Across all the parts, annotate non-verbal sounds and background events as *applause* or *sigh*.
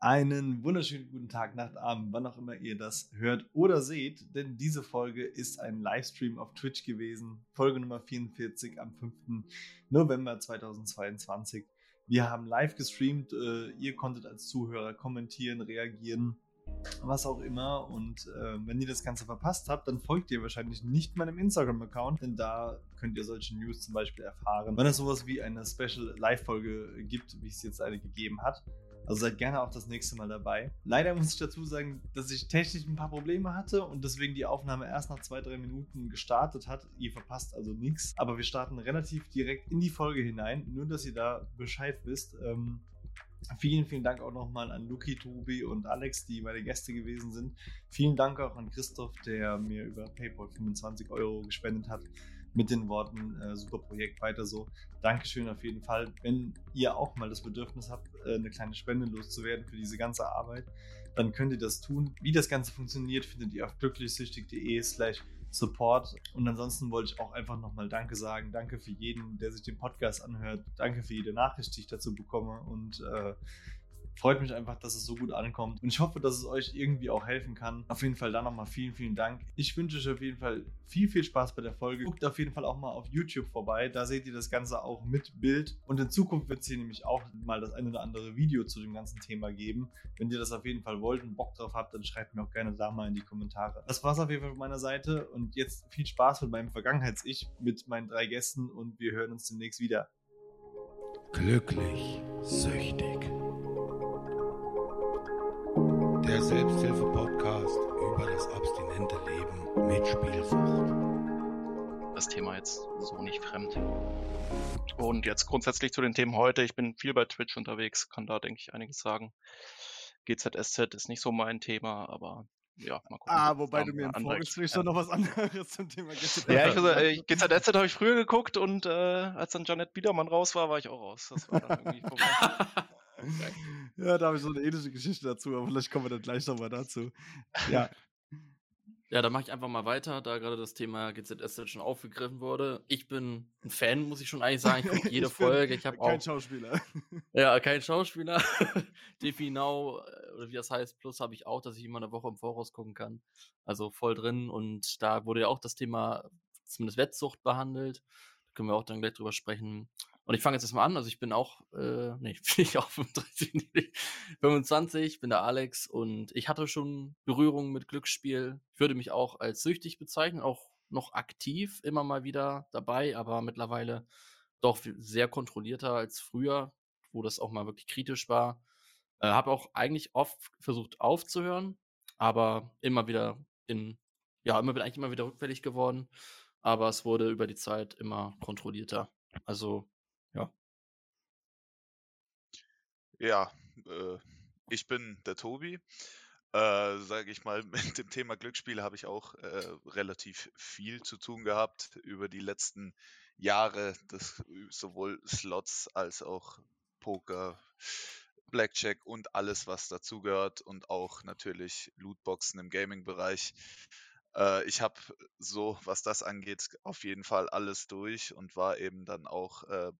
Einen wunderschönen guten Tag, Nacht, Abend, wann auch immer ihr das hört oder seht, denn diese Folge ist ein Livestream auf Twitch gewesen. Folge Nummer 44 am 5. November 2022. Wir haben live gestreamt, äh, ihr konntet als Zuhörer kommentieren, reagieren, was auch immer. Und äh, wenn ihr das Ganze verpasst habt, dann folgt ihr wahrscheinlich nicht meinem Instagram-Account, denn da könnt ihr solche News zum Beispiel erfahren, wenn es sowas wie eine Special Live-Folge gibt, wie es jetzt eine gegeben hat. Also seid gerne auch das nächste Mal dabei. Leider muss ich dazu sagen, dass ich technisch ein paar Probleme hatte und deswegen die Aufnahme erst nach zwei, drei Minuten gestartet hat. Ihr verpasst also nichts. Aber wir starten relativ direkt in die Folge hinein, nur dass ihr da Bescheid wisst. Ähm, Vielen, vielen Dank auch nochmal an Luki, Tobi und Alex, die meine Gäste gewesen sind. Vielen Dank auch an Christoph, der mir über PayPal 25 Euro gespendet hat mit den Worten, äh, super Projekt, weiter so. Dankeschön auf jeden Fall. Wenn ihr auch mal das Bedürfnis habt, äh, eine kleine Spende loszuwerden für diese ganze Arbeit, dann könnt ihr das tun. Wie das Ganze funktioniert, findet ihr auf glücklichsüchtig.de slash support. Und ansonsten wollte ich auch einfach nochmal Danke sagen. Danke für jeden, der sich den Podcast anhört. Danke für jede Nachricht, die ich dazu bekomme. Und äh, freut mich einfach, dass es so gut ankommt. Und ich hoffe, dass es euch irgendwie auch helfen kann. Auf jeden Fall dann nochmal vielen, vielen Dank. Ich wünsche euch auf jeden Fall viel, viel Spaß bei der Folge. Guckt auf jeden Fall auch mal auf YouTube vorbei. Da seht ihr das Ganze auch mit Bild. Und in Zukunft wird es hier nämlich auch mal das eine oder andere Video zu dem ganzen Thema geben. Wenn ihr das auf jeden Fall wollt und Bock drauf habt, dann schreibt mir auch gerne da mal in die Kommentare. Das war's auf jeden Fall von meiner Seite. Und jetzt viel Spaß mit meinem Vergangenheits-Ich, mit meinen drei Gästen und wir hören uns demnächst wieder. Glücklich, süchtig der Selbsthilfe-Podcast über das abstinente Leben mit Spielsucht. Das Thema jetzt so nicht fremd. Und jetzt grundsätzlich zu den Themen heute. Ich bin viel bei Twitch unterwegs, kann da, denke ich, einiges sagen. GZSZ ist nicht so mein Thema, aber ja, mal gucken. Ah, wobei du mir im Vorgespräch schon noch was anderes zum Thema GZSZ Ja, ich äh, GZSZ habe ich früher geguckt und äh, als dann Janet Biedermann raus war, war ich auch raus. Das war dann irgendwie vorbei. *laughs* ja, da habe ich so eine ähnliche Geschichte dazu, aber vielleicht kommen wir dann gleich nochmal dazu. Ja. *laughs* Ja, dann mache ich einfach mal weiter, da gerade das Thema GZS schon aufgegriffen wurde. Ich bin ein Fan, muss ich schon eigentlich sagen. Ich gucke *laughs* jede ich Folge. Ich habe auch. Kein Schauspieler. *laughs* Ja, kein Schauspieler. Defi Now, äh, oder wie das heißt, plus habe ich auch, dass ich immer eine Woche im Voraus gucken kann. Also voll drin. Und da wurde ja auch das Thema zumindest Wettsucht behandelt. Da können wir auch dann gleich drüber sprechen. Und ich fange jetzt erstmal an. Also ich bin auch, äh, nee, *laughs* bin ich auch 35, 25, bin der Alex und ich hatte schon Berührung mit Glücksspiel. Ich würde mich auch als süchtig bezeichnen, auch noch aktiv immer mal wieder dabei, aber mittlerweile doch sehr kontrollierter als früher, wo das auch mal wirklich kritisch war. Äh, Habe auch eigentlich oft versucht aufzuhören, aber immer wieder in, ja, immer bin eigentlich immer wieder rückfällig geworden. Aber es wurde über die Zeit immer kontrollierter. Also Ja, äh, ich bin der Tobi. Äh, sage ich mal, *laughs* mit dem Thema Glücksspiele habe ich auch äh, relativ viel zu tun gehabt über die letzten Jahre, das, sowohl Slots als auch Poker, Blackjack und alles, was dazugehört und auch natürlich Lootboxen im Gaming-Bereich. Äh, ich habe so, was das angeht, auf jeden Fall alles durch und war eben dann auch äh,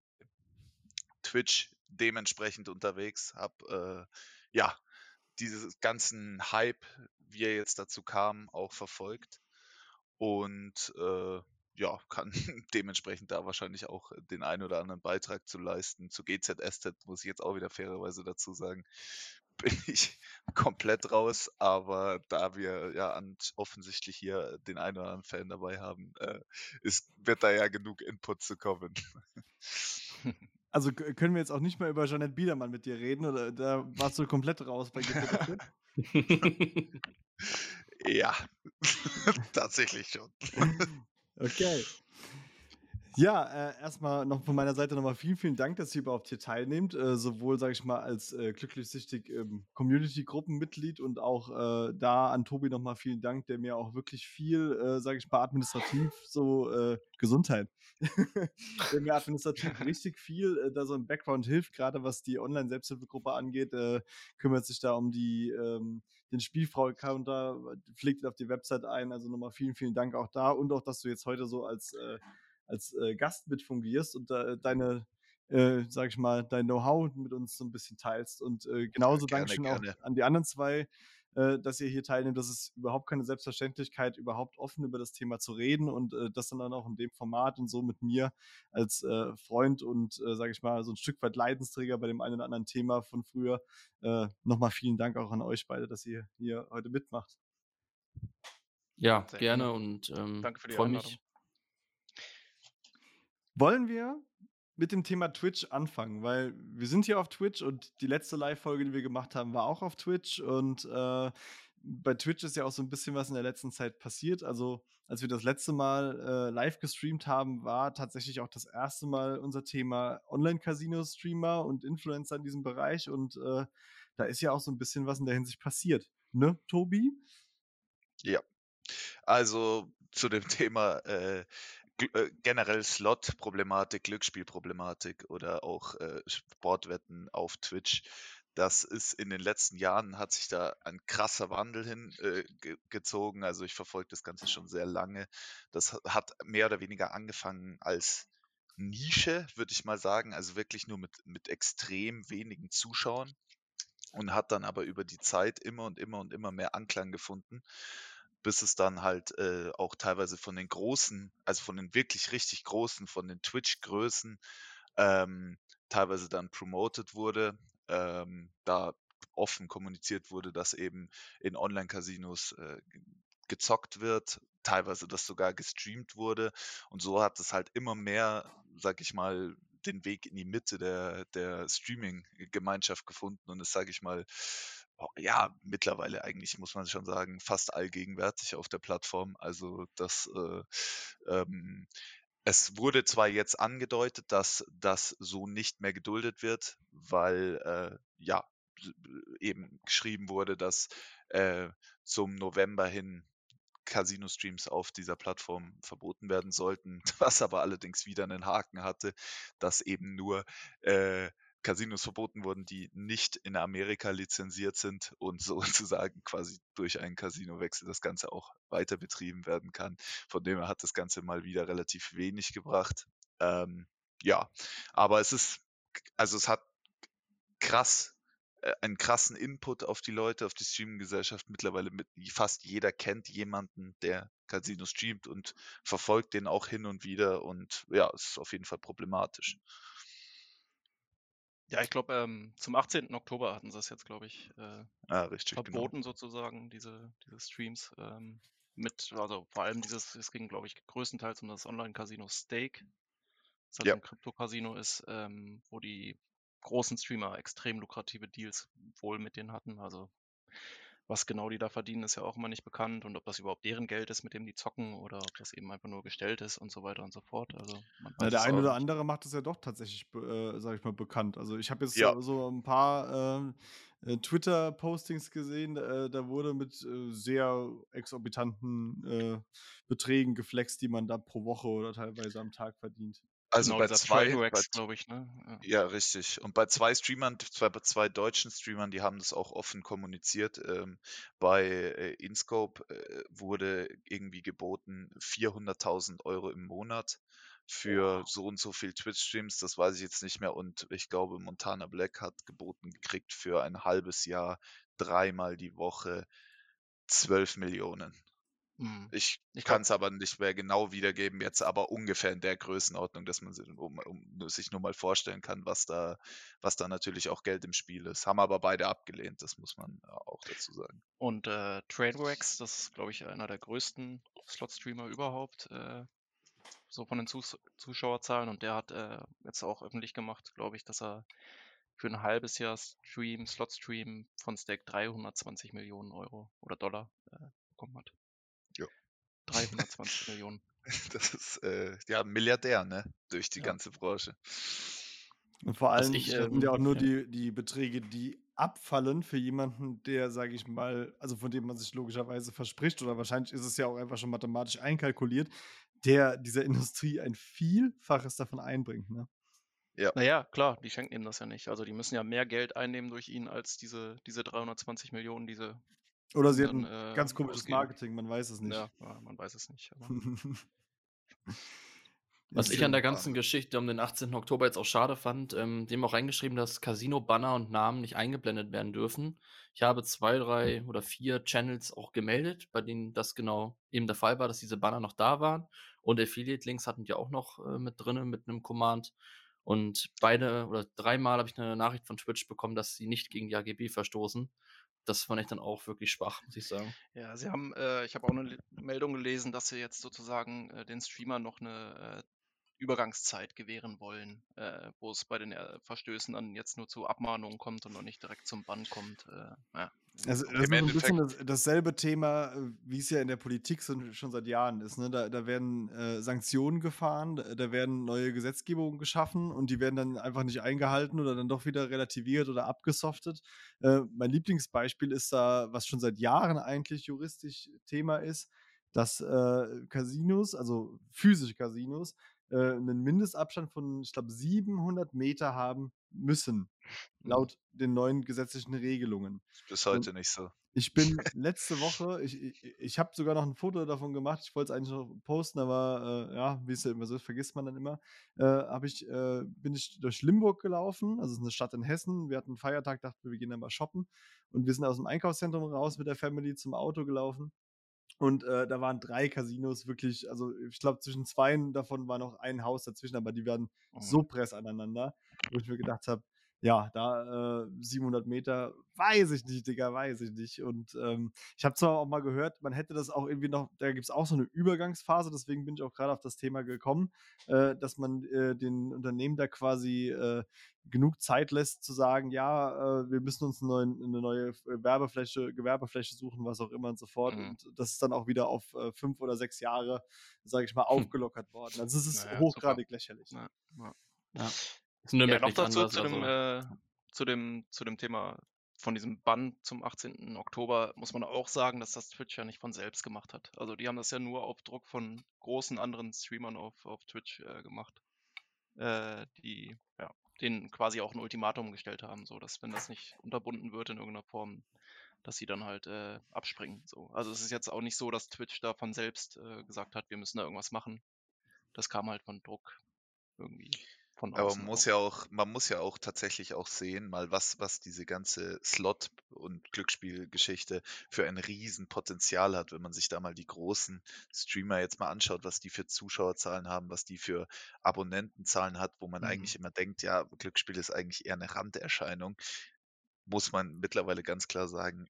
Twitch dementsprechend unterwegs, habe äh, ja diesen ganzen Hype, wie er jetzt dazu kam, auch verfolgt und äh, ja, kann *laughs* dementsprechend da wahrscheinlich auch den einen oder anderen Beitrag zu leisten. Zu GZSZ muss ich jetzt auch wieder fairerweise dazu sagen, *laughs* bin ich komplett raus, aber da wir ja offensichtlich hier den einen oder anderen Fan dabei haben, äh, ist, wird da ja genug Input zu kommen. *laughs* Also können wir jetzt auch nicht mehr über Jeanette Biedermann mit dir reden oder da warst du komplett raus bei *laughs* ja, *laughs* tatsächlich schon. *laughs* okay. Ja, äh, erstmal noch von meiner Seite nochmal vielen, vielen Dank, dass ihr überhaupt hier teilnehmt. Äh, sowohl, sage ich mal, als äh, glücklich-süchtig ähm, Community-Gruppenmitglied und auch äh, da an Tobi nochmal vielen Dank, der mir auch wirklich viel, äh, sage ich mal, administrativ so äh, Gesundheit, *laughs* der mir administrativ richtig viel äh, da so im Background hilft, gerade was die Online-Selbsthilfegruppe angeht, kümmert sich da um die ähm, den Spielfrau-Account da, pflegt auf die Website ein. Also nochmal vielen, vielen Dank auch da und auch, dass du jetzt heute so als als äh, Gast mit fungierst und äh, deine, äh, sag ich mal, dein Know-how mit uns so ein bisschen teilst. Und äh, genauso Gerne, Dankeschön auch an die anderen zwei, äh, dass ihr hier teilnehmt. Das ist überhaupt keine Selbstverständlichkeit, überhaupt offen über das Thema zu reden und äh, das dann auch in dem Format und so mit mir als äh, Freund und, äh, sage ich mal, so ein Stück weit Leidensträger bei dem einen oder anderen Thema von früher. Äh, Nochmal vielen Dank auch an euch beide, dass ihr hier heute mitmacht. Ja, Sehr gerne und ähm, Danke für die freue mich. Wollen wir mit dem Thema Twitch anfangen, weil wir sind hier auf Twitch und die letzte Live-Folge, die wir gemacht haben, war auch auf Twitch und äh, bei Twitch ist ja auch so ein bisschen was in der letzten Zeit passiert. Also als wir das letzte Mal äh, live gestreamt haben, war tatsächlich auch das erste Mal unser Thema Online-Casino-Streamer und Influencer in diesem Bereich und äh, da ist ja auch so ein bisschen was in der Hinsicht passiert. Ne, Tobi? Ja. Also zu dem *laughs* Thema äh, generell Slot-Problematik, Glücksspielproblematik oder auch äh, Sportwetten auf Twitch. Das ist in den letzten Jahren hat sich da ein krasser Wandel hingezogen. Äh, also ich verfolge das Ganze schon sehr lange. Das ha- hat mehr oder weniger angefangen als Nische, würde ich mal sagen, also wirklich nur mit, mit extrem wenigen Zuschauern und hat dann aber über die Zeit immer und immer und immer mehr Anklang gefunden, bis es dann halt äh, auch teilweise von den großen, also von den wirklich richtig großen, von den Twitch-Größen, ähm, teilweise dann promoted wurde, ähm, da offen kommuniziert wurde, dass eben in Online-Casinos äh, ge- gezockt wird, teilweise das sogar gestreamt wurde. Und so hat es halt immer mehr, sag ich mal, den Weg in die Mitte der, der Streaming-Gemeinschaft gefunden und ist, sage ich mal, ja, mittlerweile eigentlich muss man schon sagen, fast allgegenwärtig auf der Plattform. Also das, äh, ähm, es wurde zwar jetzt angedeutet, dass das so nicht mehr geduldet wird, weil äh, ja eben geschrieben wurde, dass äh, zum November hin Casino-Streams auf dieser Plattform verboten werden sollten, *laughs* was aber allerdings wieder einen Haken hatte, dass eben nur äh, Casinos verboten wurden, die nicht in Amerika lizenziert sind und *laughs* sozusagen quasi durch einen Casinowechsel das Ganze auch weiter betrieben werden kann. Von dem her hat das Ganze mal wieder relativ wenig gebracht. Ähm, ja, aber es ist, also es hat krass, äh, einen krassen Input auf die Leute, auf die Streaming-Gesellschaft. Mittlerweile mit, fast jeder kennt jemanden, der Casino streamt und verfolgt den auch hin und wieder und ja, es ist auf jeden Fall problematisch. Ja, ich glaube, ähm, zum 18. Oktober hatten sie es jetzt, glaube ich, äh, Ja, richtig, genau. verboten sozusagen, diese, diese Streams. Ähm, mit, also vor allem dieses, es ging, glaube ich, größtenteils um das Online-Casino Stake, das halt Ja. ein Krypto-Casino ist, ähm, wo die großen Streamer extrem lukrative Deals wohl mit denen hatten. Also was genau die da verdienen, ist ja auch immer nicht bekannt und ob das überhaupt deren Geld ist, mit dem die zocken oder ob das eben einfach nur gestellt ist und so weiter und so fort. Also man Ja, der eine oder nicht. andere macht es ja doch tatsächlich, äh, sag ich mal, bekannt. Also ich habe jetzt Ja. so, so ein paar ähm, äh, Twitter-Postings gesehen, äh, da wurde mit äh, sehr exorbitanten äh, Beträgen geflext, die man da pro Woche oder teilweise am Tag verdient. Also genau, bei zwei, glaube ich, ne? Ja. ja, richtig. Und bei zwei Streamern, zwei, bei zwei deutschen Streamern, die haben das auch offen kommuniziert. Ähm, bei äh, InScope äh, wurde irgendwie geboten 400.000 Euro im Monat für so und so viel Twitch-Streams. Das weiß ich jetzt nicht mehr. Und ich glaube, Montana Black hat geboten gekriegt für ein halbes Jahr dreimal die Woche 12 Millionen. Mhm. Ich Ich kann es aber nicht mehr genau wiedergeben, jetzt aber ungefähr in der Größenordnung, dass man sich, um, um, sich nur mal vorstellen kann, was da, was da natürlich auch Geld im Spiel ist. Haben aber beide abgelehnt, das muss man äh, auch dazu sagen. und äh, Trailwax, das ist, glaube ich, einer der größten Slot-Streamer überhaupt, äh, so von den Zus Zuschauerzahlen. Und der hat äh, jetzt auch öffentlich gemacht, glaube ich, dass er für ein halbes Jahr Stream, Slot-Stream von Stake 320 Millionen Euro oder Dollar äh, bekommen hat. Ja. 320 Millionen. *laughs* Das ist äh, ja ein Milliardär, ne? Durch die Ja. ganze Branche. Und vor allem ich, das sind ja ähm, auch nur ja. die, die Beträge, die abfallen für jemanden, der, sage ich mal, also von dem man sich logischerweise verspricht, oder wahrscheinlich ist es ja auch einfach schon mathematisch einkalkuliert, der dieser Industrie ein Vielfaches davon einbringt. Ne? Naja, klar, die schenken ihm das ja nicht. Also die müssen ja mehr Geld einnehmen durch ihn als diese, diese 320 Millionen, diese Oder sie dann hatten äh, ganz komisches. Marketing, man weiß es nicht. Ja, man weiß es nicht. *laughs* Was ich an der ganzen. Geschichte um den 18. Oktober jetzt auch schade fand, ähm, dem auch reingeschrieben, dass Casino-Banner und Namen nicht eingeblendet werden dürfen. Ich habe zwei, drei oder vier Channels auch gemeldet, bei denen das genau eben der Fall war, dass diese Banner noch da waren. Und Affiliate-Links hatten die auch noch äh, mit drin, mit einem Command. Und beide oder dreimal habe ich eine Nachricht von Twitch bekommen, dass sie nicht gegen die AGB verstoßen. Das fand ich dann auch wirklich schwach, muss ich sagen. Ja, sie haben, äh, ich habe auch eine Meldung gelesen, dass sie jetzt sozusagen äh, den Streamer noch eine äh, Übergangszeit gewähren wollen, äh, wo es bei den äh, Verstößen dann jetzt nur zu Abmahnungen kommt und noch nicht direkt zum Bann kommt. Äh, ja. Also, das ist ein bisschen das, dasselbe Thema, äh, wie es ja in der Politik so, schon seit Jahren ist. Ne? Da, da werden äh, Sanktionen gefahren, da, da werden neue Gesetzgebungen geschaffen und die werden dann einfach nicht eingehalten oder dann doch wieder relativiert oder abgesoftet. Äh, mein Lieblingsbeispiel ist da, was schon seit Jahren eigentlich juristisch Thema ist, dass äh, Casinos, also physische Casinos, äh, einen Mindestabstand von, ich glaube, 700 Meter haben müssen, Mhm. laut den neuen gesetzlichen Regelungen. Bis heute nicht so. Ich bin letzte Woche, ich, ich, ich habe sogar noch ein Foto davon gemacht, ich wollte es eigentlich noch posten, aber äh, ja, wie es ja immer so ist, vergisst man dann immer. Äh, ich, äh, bin ich durch Limburg gelaufen, also es ist eine Stadt in Hessen. Wir hatten einen Feiertag, dachten wir, wir gehen dann mal shoppen. Und wir sind aus dem Einkaufszentrum raus mit der Family zum Auto gelaufen. Und äh, da waren drei Casinos wirklich, also ich glaube, zwischen zwei davon war noch ein Haus dazwischen, aber die waren Mhm. so press aneinander, wo ich mir gedacht habe, ja, da äh, 700 Meter, weiß ich nicht, Digga, weiß ich nicht. Und ähm, ich habe zwar auch mal gehört, man hätte das auch irgendwie noch, da gibt es auch so eine Übergangsphase, deswegen bin ich auch gerade auf das Thema gekommen, äh, dass man äh, den Unternehmen da quasi äh, genug Zeit lässt zu sagen, ja, äh, wir müssen uns einen neuen, eine neue Werbefläche, Gewerbefläche suchen, was auch immer und so fort. Mhm. Und das ist dann auch wieder auf äh, fünf oder sechs Jahre, sage ich mal, aufgelockert worden. Also es ist Naja, hochgradig lächerlich. Ja. Ja. Ja. Ist Ja, Nürnberg noch dazu anders, zu dem, also. äh, zu, dem, zu dem Thema von diesem Bann zum 18. Oktober muss man auch sagen, dass das Twitch ja nicht von selbst gemacht hat. Also die haben das ja nur auf Druck von großen anderen Streamern auf, auf Twitch äh, gemacht, äh, die ja, denen quasi auch ein Ultimatum gestellt haben, so dass wenn das nicht unterbunden wird in irgendeiner Form, dass sie dann halt äh, abspringen. So. Also es ist jetzt auch nicht so, dass Twitch da von selbst äh, gesagt hat, wir müssen da irgendwas machen. Das kam halt von Druck irgendwie von Aber man muss auch. ja auch, man muss ja auch tatsächlich auch sehen, mal was, was diese ganze Slot- und Glücksspielgeschichte für ein Riesenpotenzial hat, wenn man sich da mal die großen Streamer jetzt mal anschaut, was die für Zuschauerzahlen haben, was die für Abonnentenzahlen hat, wo man Mhm. eigentlich immer denkt, ja, Glücksspiel ist eigentlich eher eine Randerscheinung, muss man mittlerweile ganz klar sagen,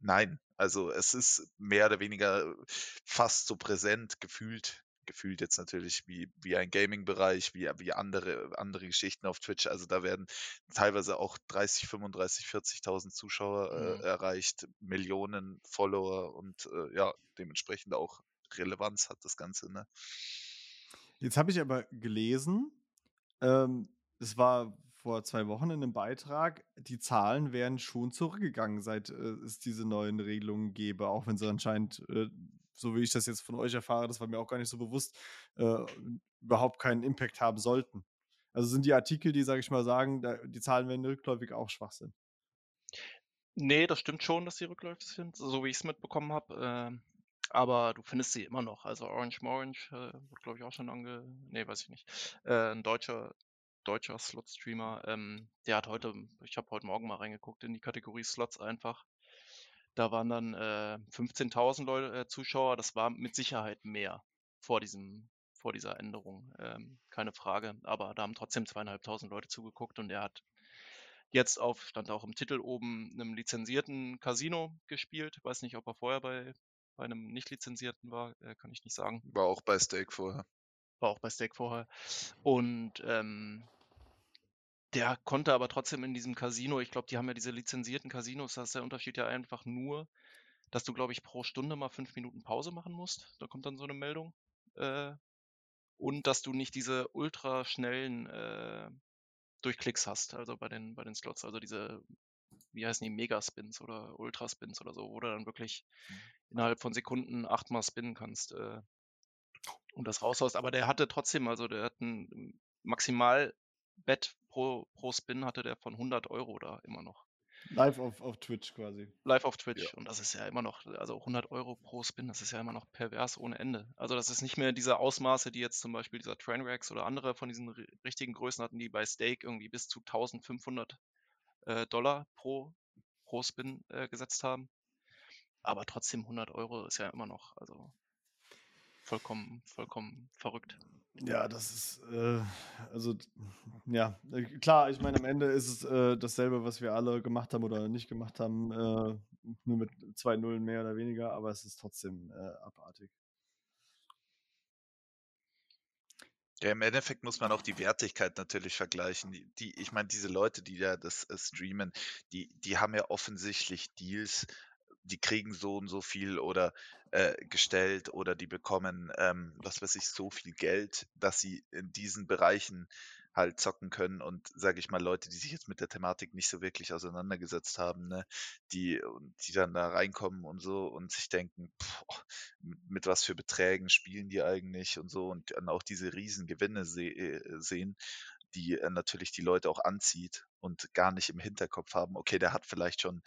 nein. Also es ist mehr oder weniger fast so präsent gefühlt, gefühlt jetzt natürlich wie, wie ein Gaming-Bereich, wie, wie andere, andere Geschichten auf Twitch. Also da werden teilweise auch 30, 35, 40.000 Zuschauer äh, Mhm. erreicht, Millionen Follower und äh, ja, dementsprechend auch Relevanz hat das Ganze. Ne? Jetzt habe ich aber gelesen, ähm, es war vor zwei Wochen in einem Beitrag, die Zahlen wären schon zurückgegangen, seit äh, es diese neuen Regelungen gäbe, auch wenn sie anscheinend, äh, so wie ich das jetzt von euch erfahre, das war mir auch gar nicht so bewusst, äh, überhaupt keinen Impact haben sollten. Also sind die Artikel, die, sage ich mal, sagen, da, die Zahlen werden rückläufig auch Schwachsinn. Nee, das stimmt schon, dass sie rückläufig sind, so wie ich es mitbekommen habe. ähm, aber du findest sie immer noch. Also Orange Morange äh, wird, glaube ich, auch schon ange... Nee, weiß ich nicht. Äh, ein deutscher, deutscher Slot-Streamer, ähm, der hat heute, ich habe heute Morgen mal reingeguckt in die Kategorie Slots einfach. Da waren dann äh, 15.000 Leute, äh, Zuschauer. Das war mit Sicherheit mehr vor diesem, vor dieser Änderung. Ähm, keine Frage. Aber da haben trotzdem zweieinhalbtausend Leute zugeguckt und er hat jetzt auf, stand auch im Titel oben, einem lizenzierten Casino gespielt. Weiß nicht, ob er vorher bei, bei einem nicht lizenzierten war, äh, kann ich nicht sagen. War auch bei Steak vorher. War auch bei Stake vorher. Und ähm, der konnte aber trotzdem in diesem Casino, ich glaube, die haben ja diese lizenzierten Casinos, da ist der Unterschied ja einfach nur, dass du, glaube ich, pro Stunde mal fünf Minuten Pause machen musst. Da kommt dann so eine Meldung. Äh, und dass du nicht diese ultra schnellen äh, Durchklicks hast, also bei den, bei den Slots, also diese, wie heißen die, Megaspins oder Ultraspins oder so, wo du dann wirklich innerhalb von Sekunden achtmal spinnen kannst äh, und das raushaust. Aber der hatte trotzdem, also der hat ein Maximalbett pro, pro Spin hatte der von 100 Euro da immer noch. Live auf, auf Twitch quasi. Live auf Twitch. Ja. Und das ist ja immer noch, also 100 Euro pro Spin, das ist ja immer noch pervers ohne Ende. Also das ist nicht mehr diese Ausmaße, die jetzt zum Beispiel dieser Trainwrecks oder andere von diesen ri- richtigen Größen hatten, die bei Stake irgendwie bis zu 1500 äh, Dollar pro, pro Spin äh, gesetzt haben. Aber trotzdem 100 Euro ist ja immer noch, also vollkommen, vollkommen verrückt. Ja, das ist, äh, also, ja, äh, klar, ich meine, am Ende ist es äh, dasselbe, was wir alle gemacht haben oder nicht gemacht haben, äh, nur mit zwei Nullen mehr oder weniger, aber es ist trotzdem äh, abartig. Ja, im Endeffekt muss man auch die Wertigkeit natürlich vergleichen. Die, ich meine, diese Leute, die ja das äh, streamen, die, die haben ja offensichtlich Deals, die kriegen so und so viel oder äh, gestellt oder die bekommen, ähm, was weiß ich, so viel Geld, dass sie in diesen Bereichen halt zocken können und sage ich mal Leute, die sich jetzt mit der Thematik nicht so wirklich auseinandergesetzt haben, ne, die die dann da reinkommen und so und sich denken, boah, mit, mit was für Beträgen spielen die eigentlich und so und dann auch diese riesen Gewinne se äh, sehen, die äh, natürlich die Leute auch anzieht und gar nicht im Hinterkopf haben, okay, der hat vielleicht schon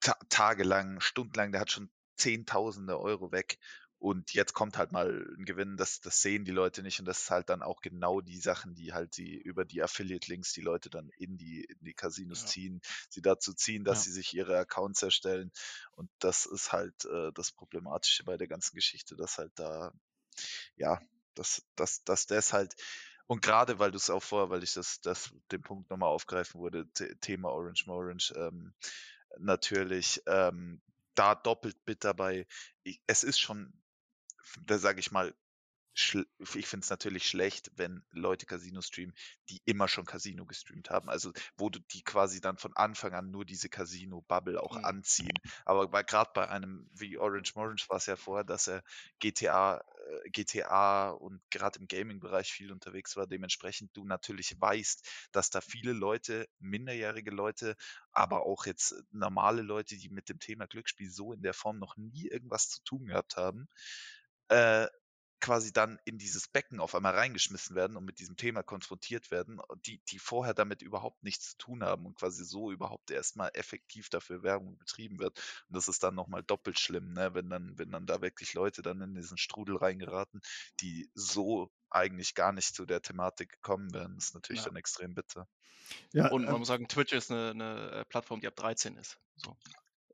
ta tagelang, stundenlang, der hat schon Zehntausende Euro weg und jetzt kommt halt mal ein Gewinn, das, das sehen die Leute nicht und das ist halt dann auch genau die Sachen, die halt die über die Affiliate-Links die Leute dann in die, in die Casinos Ja. ziehen, sie dazu ziehen, dass Ja. sie sich ihre Accounts erstellen und das ist halt äh, das Problematische bei der ganzen Geschichte, dass halt da, ja, dass, dass, dass das halt und gerade weil du es auch vorher, weil ich das, das den Punkt nochmal aufgreifen wurde, The Thema Orange Morange, ähm, natürlich ähm, da doppelt dabei. Ich, es ist schon, da sage ich mal, ich finde es natürlich schlecht, wenn Leute Casino streamen, die immer schon Casino gestreamt haben. Also wo du die quasi dann von Anfang an nur diese Casino-Bubble auch Mhm. anziehen. Aber gerade bei einem wie Orange Morange war es ja vorher, dass er GTA, äh, GTA und gerade im Gaming-Bereich viel unterwegs war. Dementsprechend du natürlich weißt, dass da viele Leute, minderjährige Leute, aber auch jetzt normale Leute, die mit dem Thema Glücksspiel so in der Form noch nie irgendwas zu tun gehabt haben, äh, quasi dann in dieses Becken auf einmal reingeschmissen werden und mit diesem Thema konfrontiert werden, die, die vorher damit überhaupt nichts zu tun haben und quasi so überhaupt erstmal effektiv dafür Werbung betrieben wird. Und das ist dann nochmal doppelt schlimm, ne? wenn dann, wenn dann da wirklich Leute dann in diesen Strudel reingeraten, die so eigentlich gar nicht zu der Thematik gekommen wären. Das ist natürlich Ja. dann extrem bitter. Ja, Und man äh, muss sagen, Twitch ist eine, eine äh, Plattform, die ab 13 ist. So.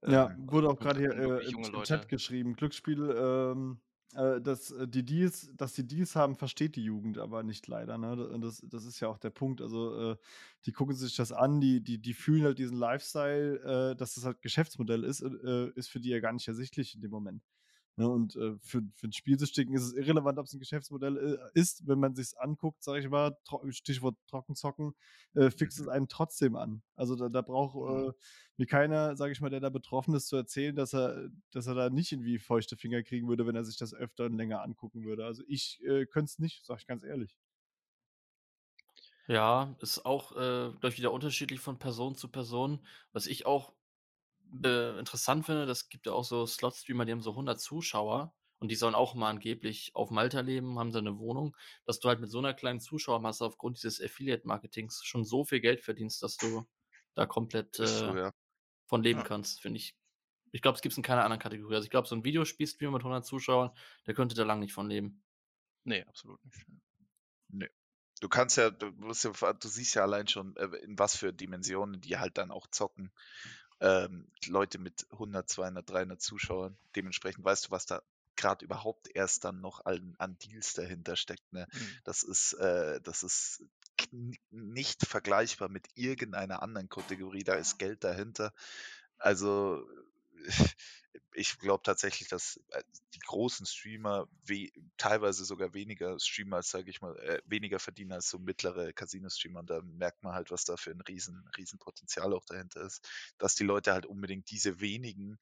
ja Ähm, wurde auch gerade hier äh, im Leute. Chat geschrieben, Glücksspiel, ähm, äh, dass äh, die Deals, dass die Deals haben, versteht die Jugend aber nicht leider. Ne? Das, das ist ja auch der Punkt. Also äh, die gucken sich das an, die, die, die fühlen halt diesen Lifestyle, äh, dass das halt Geschäftsmodell ist, äh, ist für die ja gar nicht ersichtlich in dem Moment. Ne? Und äh, für, für den Spielsüchtigen ist es irrelevant, ob es ein Geschäftsmodell äh, ist, wenn man sich anguckt, sage ich mal, Stichwort Trockenzocken, äh, fixt es einen trotzdem an. Also da, da braucht Mhm. äh, mir keiner, sage ich mal, der da betroffen ist, zu erzählen, dass er, dass er da nicht irgendwie feuchte Finger kriegen würde, wenn er sich das öfter und länger angucken würde. Also ich äh, könnte es nicht, sage ich ganz ehrlich. Ja, ist auch, äh, glaube ich, wieder unterschiedlich von Person zu Person. Was ich auch äh, interessant finde, das gibt ja auch so Slot-Streamer, die haben so 100 Zuschauer und die sollen auch mal angeblich auf Malta leben, haben da eine Wohnung, dass du halt mit so einer kleinen Zuschauermasse aufgrund dieses Affiliate-Marketings schon so viel Geld verdienst, dass du da komplett Ist so, äh, ja. von leben Ja. kannst, finde ich. Ich glaube, es gibt es in keiner anderen Kategorie. Also ich glaube, so ein Videospielstreamer mit 100 Zuschauern, der könnte da lang nicht von leben. Nee, absolut nicht. Du kannst ja, du, musst ja, du siehst ja allein schon, äh, in was für Dimensionen die halt dann auch zocken. Ähm, Leute mit 100, 200, 300 Zuschauern. Dementsprechend weißt du, was da gerade überhaupt erst dann noch an, an Deals dahinter steckt. Ne? Mhm. Das ist, äh, das ist nicht vergleichbar mit irgendeiner anderen Kategorie. Da ist Geld dahinter. Also ich glaube tatsächlich, dass äh, die großen Streamer we teilweise sogar weniger Streamer, sage ich mal, äh, weniger verdienen als so mittlere Casino-Streamer. Und da merkt man halt, was da für ein riesen, riesen Potenzial auch dahinter ist, dass die Leute halt unbedingt diese wenigen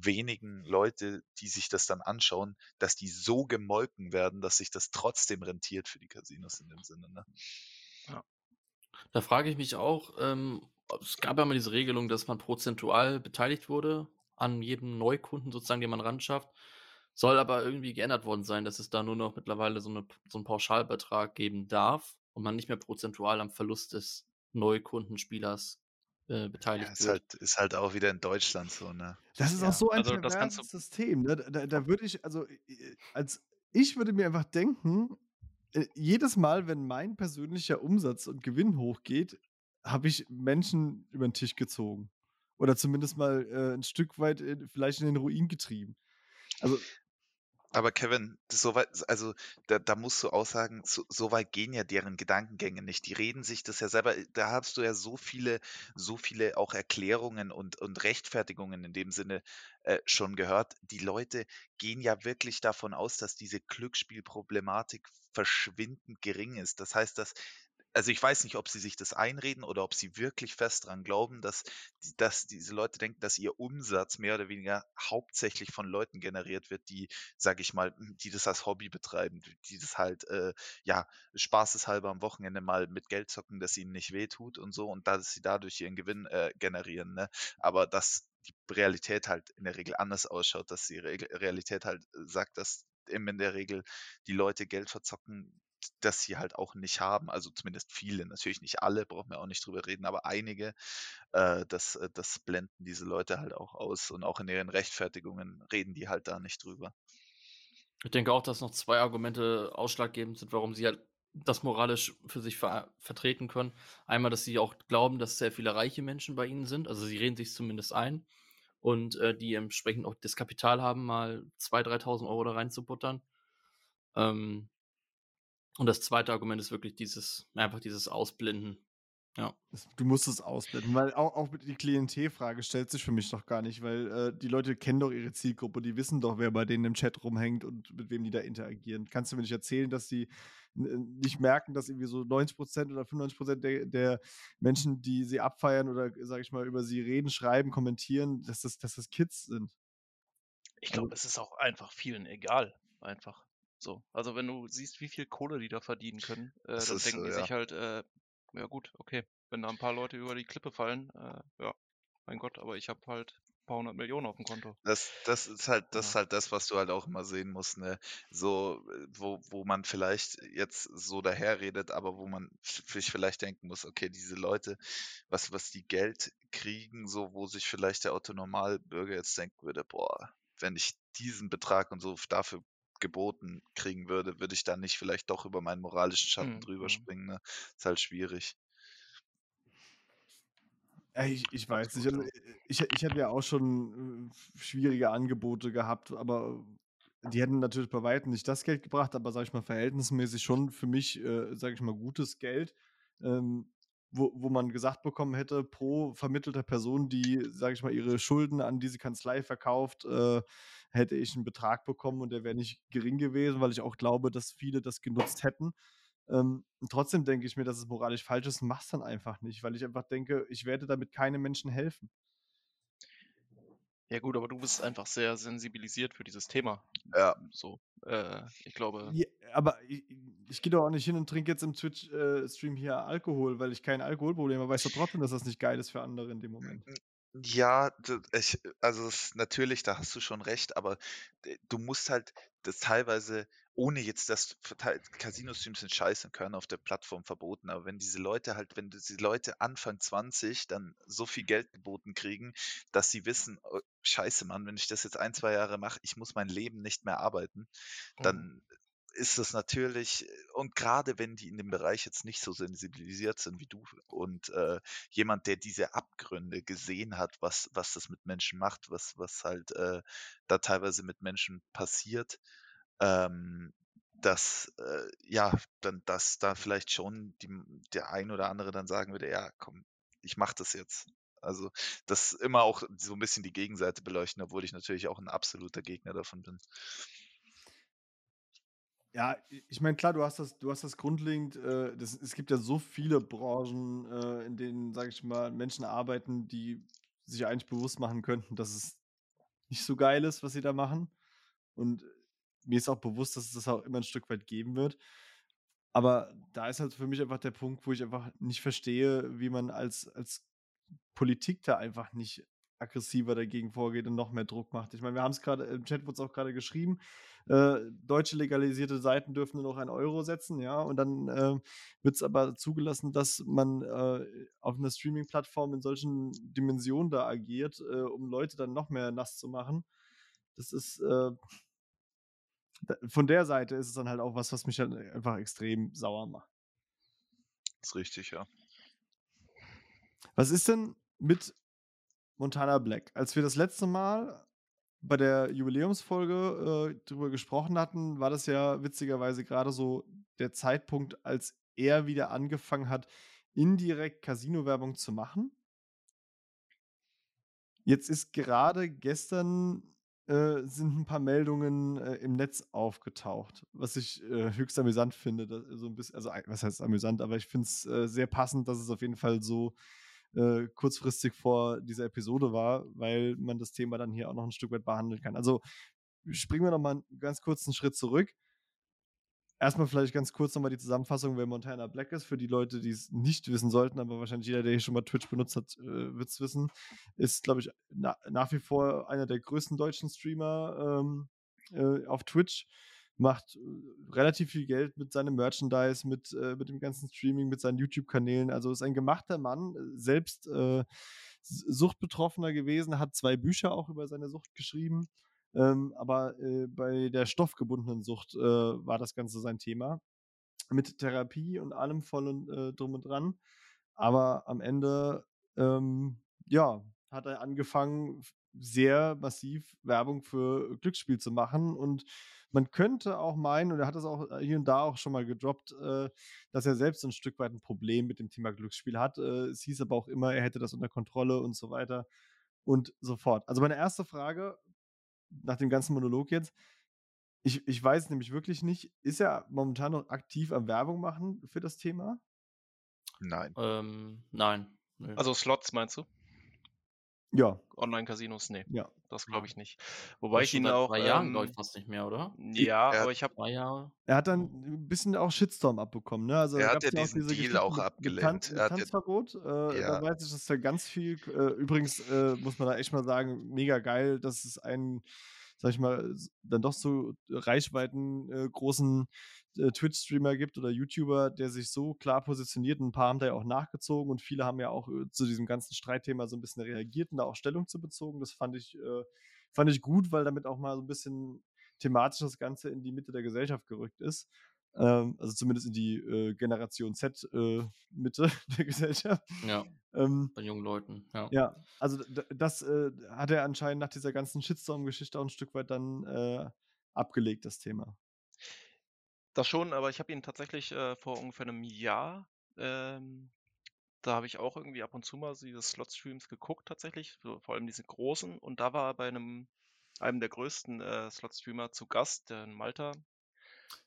wenigen Leute, die sich das dann anschauen, dass die so gemolken werden, dass sich das trotzdem rentiert für die Casinos in dem Sinne. Ne? Da frage ich mich auch, ähm, es gab ja mal diese Regelung, dass man prozentual beteiligt wurde an jedem Neukunden sozusagen, den man ranschafft. Soll aber irgendwie geändert worden sein, dass es da nur noch mittlerweile so, eine, so einen Pauschalbetrag geben darf und man nicht mehr prozentual am Verlust des Neukundenspielers äh, beteiligt Ja, ist wird. halt, ist halt auch wieder in Deutschland so, ne? Das ist Ja, auch so ein also perverses System. Ne? Da, da würde ich, also als ich würde mir einfach denken, äh, jedes Mal, wenn mein persönlicher Umsatz und Gewinn hochgeht, habe ich Menschen über den Tisch gezogen. Oder zumindest mal äh, ein Stück weit in, vielleicht in den Ruin getrieben. Also, Aber Kevin, so weit, also da, da musst du auch sagen, so, so weit gehen ja deren Gedankengänge nicht. Die reden sich das ja selber, da hast du ja so viele, so viele auch Erklärungen und, und Rechtfertigungen in dem Sinne äh, schon gehört. Die Leute gehen ja wirklich davon aus, dass diese Glücksspielproblematik verschwindend gering ist. Das heißt, dass also ich weiß nicht, ob sie sich das einreden oder ob sie wirklich fest dran glauben, dass, dass diese Leute denken, dass ihr Umsatz mehr oder weniger hauptsächlich von Leuten generiert wird, die, sage ich mal, die das als Hobby betreiben, die das halt, äh, ja, spaßeshalber am Wochenende mal mit Geld zocken, dass ihnen nicht wehtut und so und dass sie dadurch ihren Gewinn äh, generieren. Ne? Aber dass die Realität halt in der Regel anders ausschaut, dass die Re Realität halt äh, sagt, dass eben in der Regel die Leute Geld verzocken, das sie halt auch nicht haben. Also zumindest viele, natürlich nicht alle, brauchen wir auch nicht drüber reden, aber einige, äh, das, äh, das blenden diese Leute halt auch aus und auch in ihren Rechtfertigungen reden die halt da nicht drüber. Ich denke auch, dass noch zwei Argumente ausschlaggebend sind, warum sie halt das moralisch für sich ver vertreten können. Einmal, dass sie auch glauben, dass sehr viele reiche Menschen bei ihnen sind. Also sie reden sich zumindest ein. Und äh, die entsprechend auch das Kapital haben, mal 2.000, 3.000 Euro da reinzubuttern. Ähm, und das zweite Argument ist wirklich dieses, einfach dieses Ausblenden. Ja. du musst es ausblenden, weil auch, auch die Klientelfrage stellt sich für mich doch gar nicht, weil äh, die Leute kennen doch ihre Zielgruppe, die wissen doch, wer bei denen im Chat rumhängt und mit wem die da interagieren. Kannst du mir nicht erzählen, dass die n- nicht merken, dass irgendwie so 90% oder 95% der, der Menschen, die sie abfeiern oder, sag ich mal, über sie reden, schreiben, kommentieren, dass das, dass das Kids sind? Ich Also- glaube, es ist auch einfach vielen egal. Einfach. So. Also wenn du siehst, wie viel Kohle die da verdienen können, äh, Das dann ist denken die ja. sich halt, äh, ja gut, okay. Wenn da ein paar Leute über die Klippe fallen, äh, ja, mein Gott, aber ich habe halt ein paar hundert Millionen auf dem Konto. Das, das ist halt, das ist Ja. halt das, was du halt auch immer sehen musst, ne? So, äh, wo, wo man vielleicht jetzt so daherredet, aber wo man sich vielleicht denken muss, okay, diese Leute, was, was die Geld kriegen, so, wo sich vielleicht der Otto Normalbürger jetzt denken würde, boah, wenn ich diesen Betrag und so dafür geboten kriegen würde, würde ich dann nicht vielleicht doch über meinen moralischen Schatten Mhm, drüber mhm. springen, ne? Ist halt schwierig. Ich, ich weiß nicht. Also, ich, ich hätte ja auch schon äh, schwierige Angebote gehabt, aber die hätten natürlich bei weitem nicht das Geld gebracht, aber sag ich mal, verhältnismäßig schon für mich, äh, sag ich mal, gutes Geld, ähm, wo, wo man gesagt bekommen hätte, pro vermittelter Person, die, sag ich mal, ihre Schulden an diese Kanzlei verkauft, äh, hätte ich einen Betrag bekommen und der wäre nicht gering gewesen, weil ich auch glaube, dass viele das genutzt hätten. Ähm, trotzdem denke ich mir, dass es moralisch falsch ist und mach's dann einfach nicht, weil ich einfach denke, ich werde damit keinem Menschen helfen. Ja gut, aber du bist einfach sehr sensibilisiert für dieses Thema. Ja. So. Äh, ich glaube, Ja, aber ich, ich gehe doch auch nicht hin und trinke jetzt im Twitch-Stream hier Alkohol, weil ich kein Alkoholproblem habe. Weiß doch trotzdem, dass das nicht geil ist für andere in dem Moment. Ja, d- ich, also es, natürlich, da hast du schon recht, aber d- du musst halt das teilweise, ohne jetzt das verteil- Casino-Streams sind scheiße und können auf der Plattform verboten, aber wenn diese Leute halt, wenn diese Leute Anfang 20 dann so viel Geld geboten kriegen, dass sie wissen, oh, scheiße, Mann, wenn ich das jetzt ein, zwei Jahre mache, ich muss mein Leben nicht mehr arbeiten, Mhm. dann ist es natürlich, und gerade wenn die in dem Bereich jetzt nicht so sensibilisiert sind wie du und äh, jemand, der diese Abgründe gesehen hat, was, was das mit Menschen macht, was, was halt äh, da teilweise mit Menschen passiert, ähm, dass äh, ja, dann dass da vielleicht schon die, der ein oder andere dann sagen würde, ja, komm, ich mach das jetzt. Also das immer auch so ein bisschen die Gegenseite beleuchten, obwohl ich natürlich auch ein absoluter Gegner davon bin. Ja, ich meine, klar, du hast das, du hast das grundlegend, äh, das, es gibt ja so viele Branchen, äh, in denen, sage ich mal, Menschen arbeiten, die sich eigentlich bewusst machen könnten, dass es nicht so geil ist, was sie da machen. Und mir ist auch bewusst, dass es das auch immer ein Stück weit geben wird. Aber da ist halt für mich einfach der Punkt, wo ich einfach nicht verstehe, wie man als, als Politik da einfach nicht aggressiver dagegen vorgeht und noch mehr Druck macht. Ich meine, wir haben es gerade, im Chat wurde es auch gerade geschrieben, äh, deutsche legalisierte Seiten dürfen nur noch ein Euro setzen, ja, und dann äh, wird es aber zugelassen, dass man äh, auf einer Streaming-Plattform in solchen Dimensionen da agiert, äh, um Leute dann noch mehr nass zu machen. Das ist, äh, von der Seite ist es dann halt auch was, was mich halt einfach extrem sauer macht. Das ist richtig, ja. Was ist denn mit Montana Black? Als wir das letzte Mal bei der Jubiläumsfolge äh, drüber gesprochen hatten, war das ja witzigerweise gerade so der Zeitpunkt, als er wieder angefangen hat, indirekt Casino-Werbung zu machen. Jetzt ist gerade gestern äh, sind ein paar Meldungen äh, im Netz aufgetaucht, was ich äh, höchst amüsant finde. Dass, so ein bisschen, also was heißt amüsant, aber ich finde es äh, sehr passend, dass es auf jeden Fall so äh, kurzfristig vor dieser Episode war, weil man das Thema dann hier auch noch ein Stück weit behandeln kann. Also springen wir noch mal einen ganz kurzen Schritt zurück. Erstmal vielleicht ganz kurz nochmal die Zusammenfassung, wer Montana Black ist. Für die Leute, die es nicht wissen sollten, aber wahrscheinlich jeder, der hier schon mal Twitch benutzt hat, äh, wird es wissen. Ist, glaube ich, na, nach wie vor einer der größten deutschen Streamer ähm, äh, auf Twitch. Macht äh, relativ viel Geld mit seinem Merchandise, mit, äh, mit dem ganzen Streaming, mit seinen YouTube-Kanälen. Also ist ein gemachter Mann, selbst äh, Suchtbetroffener gewesen, hat zwei Bücher auch über seine Sucht geschrieben. Ähm, aber äh, bei der stoffgebundenen Sucht äh, war das Ganze sein Thema. Mit Therapie und allem voll und äh, drum und dran. Aber am Ende, ähm, ja, hat er angefangen, sehr massiv Werbung für Glücksspiel zu machen. Und man könnte auch meinen, und er hat es auch äh, hier und da auch schon mal gedroppt, äh, dass er selbst ein Stück weit ein Problem mit dem Thema Glücksspiel hat. Äh, es hieß aber auch immer, er hätte das unter Kontrolle und so weiter und so fort. Also meine erste Frage, nach dem ganzen Monolog jetzt, ich, ich weiß nämlich wirklich nicht, ist er momentan noch aktiv am Werbung machen für das Thema? Nein. Ähm, nein. Also Slots meinst du? Ja, Online-Casinos? Nee, ja. das glaube ich nicht. Wobei ich ihn seit auch. drei Jahren, glaube ich, Ähm, fast nicht mehr, oder? ja, Er aber ich habe Drei Jahre. Er hat dann ein bisschen auch Shitstorm abbekommen, ne? Also Er hat ja auch diesen diese Deal Geschichte auch abgelehnt. Tan mit Er hat ja- Tanzverbot. Äh, Ja. Da weiß ich, dass da ganz viel, äh, übrigens äh, muss man da echt mal sagen, mega geil, dass es einen, sag ich mal, dann doch so Reichweiten äh, großen äh, Twitch-Streamer gibt oder YouTuber, der sich so klar positioniert. Ein paar haben da ja auch nachgezogen und viele haben ja auch äh, zu diesem ganzen Streitthema so ein bisschen reagiert und da auch Stellung zu bezogen. Das fand ich, äh, fand ich gut, weil damit auch mal so ein bisschen thematisch das Ganze in die Mitte der Gesellschaft gerückt ist. Ähm, also zumindest in die äh, Generation Z äh, Mitte *laughs* der Gesellschaft. Ja, Ähm, bei jungen Leuten. Ja. ja, also das äh, hat er anscheinend nach dieser ganzen Shitstorm-Geschichte auch ein Stück weit dann äh, abgelegt, das Thema. das schon, aber ich habe ihn tatsächlich äh, vor ungefähr einem Jahr, ähm, da habe ich auch irgendwie ab und zu mal diese Slot-Streams geguckt tatsächlich, so, vor allem diese großen. Und da war er bei einem, einem der größten äh, Slot-Streamer zu Gast, der in Malta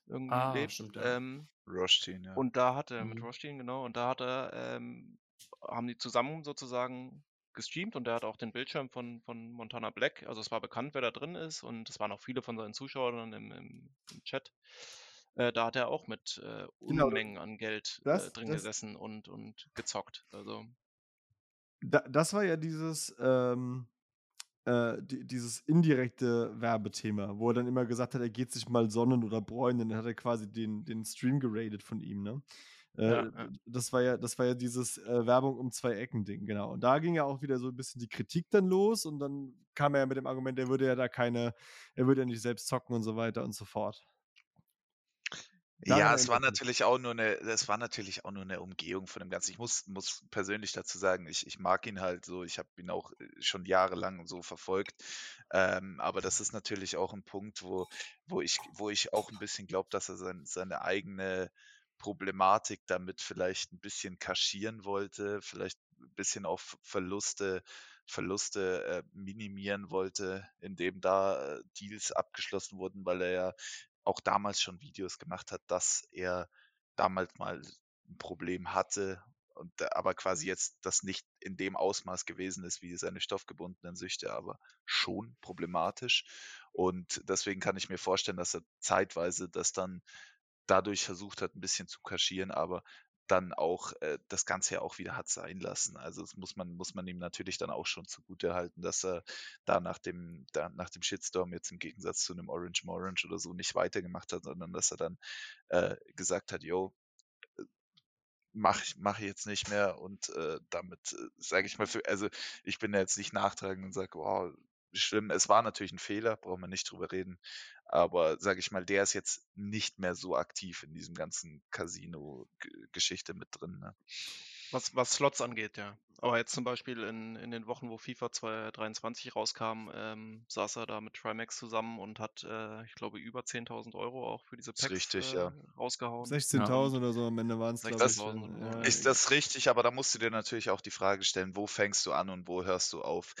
irgendwie Ah, lebt. stimmt, ja. Ähm, Rushdin, ja. Und da hat er, mit Mhm. Rothstein, genau, und da hat er, ähm, haben die zusammen sozusagen gestreamt und der hat auch den Bildschirm von, von Montana Black, also es war bekannt, wer da drin ist und es waren auch viele von seinen Zuschauern im, im, im Chat. Äh, da hat er auch mit äh, Genau, Unmengen an Geld das- äh, drin das- gesessen und, und gezockt. Also Da, das war ja dieses, ähm, äh, die, dieses indirekte Werbethema, wo er dann immer gesagt hat, er geht sich mal sonnen oder bräunen. Dann hat er quasi den, den Stream geradet von ihm, ne? Äh, Ja, ja. Das war ja, das war ja dieses äh, Werbung um zwei Ecken-Ding, genau. Und da ging ja auch wieder so ein bisschen die Kritik dann los und dann kam er ja mit dem Argument, er würde ja da keine, er würde ja nicht selbst zocken und so weiter und so fort. Ja, es war natürlich auch nur eine, es war natürlich auch nur eine Umgehung von dem Ganzen. Ich muss, muss persönlich dazu sagen, ich, ich mag ihn halt so, ich habe ihn auch äh, schon jahrelang so verfolgt. Ähm, aber das ist natürlich auch ein Punkt, wo, wo ich, wo ich auch ein bisschen glaube, dass er sein, seine eigene Problematik damit vielleicht ein bisschen kaschieren wollte, vielleicht ein bisschen auf Verluste, Verluste äh, minimieren wollte, indem da äh, Deals abgeschlossen wurden, weil er ja auch damals schon Videos gemacht hat, dass er damals mal ein Problem hatte und aber quasi jetzt das nicht in dem Ausmaß gewesen ist wie seine stoffgebundenen Süchte, aber schon problematisch. Und deswegen kann ich mir vorstellen, dass er zeitweise das dann dadurch versucht hat, ein bisschen zu kaschieren, aber dann auch äh, das Ganze ja auch wieder hat sein lassen. Also das muss man, muss man ihm natürlich dann auch schon zugute halten, dass er da nach dem, da nach dem Shitstorm jetzt im Gegensatz zu einem Orange Morange oder so nicht weitergemacht hat, sondern dass er dann äh, gesagt hat, yo, mache ich, mach ich jetzt nicht mehr und äh, damit äh, sage ich mal, für, also ich bin ja jetzt nicht nachtragend und sage, wow, schlimm. Es war natürlich ein Fehler, brauchen wir nicht drüber reden. Aber sage ich mal, der ist jetzt nicht mehr so aktiv in diesem ganzen Casino-Geschichte mit drin. Ne? Was, was Slots angeht, ja. Aber jetzt zum Beispiel in, in den Wochen, wo FIFA 2023 rauskam, ähm, saß er da mit Trimax zusammen und hat, äh, ich glaube, über 10.000 Euro auch für diese Packs richtig, äh, ja. rausgehauen. 16.000 oder so am Ende waren es, glaube ich. 16.000, dann, ja. Ist das richtig? Aber da musst du dir natürlich auch die Frage stellen, wo fängst du an und wo hörst du auf?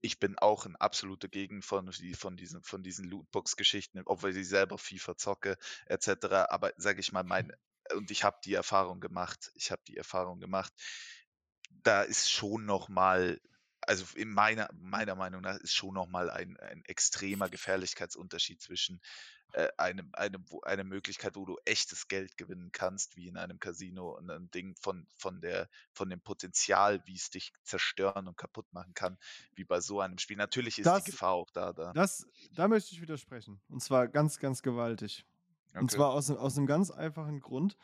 Ich bin auch ein absoluter Gegend von, die- von diesen, von diesen Lootbox-Geschichten, obwohl ich selber FIFA zocke, etc. Aber sage ich mal, mein, *laughs* und ich habe die Erfahrung gemacht, ich habe die Erfahrung gemacht, da ist schon noch mal, also in meiner, meiner Meinung nach ist schon noch mal ein, ein extremer Gefährlichkeitsunterschied zwischen äh, einem, einem, wo, einer Möglichkeit, wo du echtes Geld gewinnen kannst, wie in einem Casino und ein Ding von, von, der, von dem Potenzial, wie es dich zerstören und kaputt machen kann, wie bei so einem Spiel. Natürlich ist Das- die Gefahr auch da. da. Das, da möchte ich widersprechen. Und zwar ganz, ganz gewaltig. Und Okay. zwar aus, aus einem ganz einfachen Grund,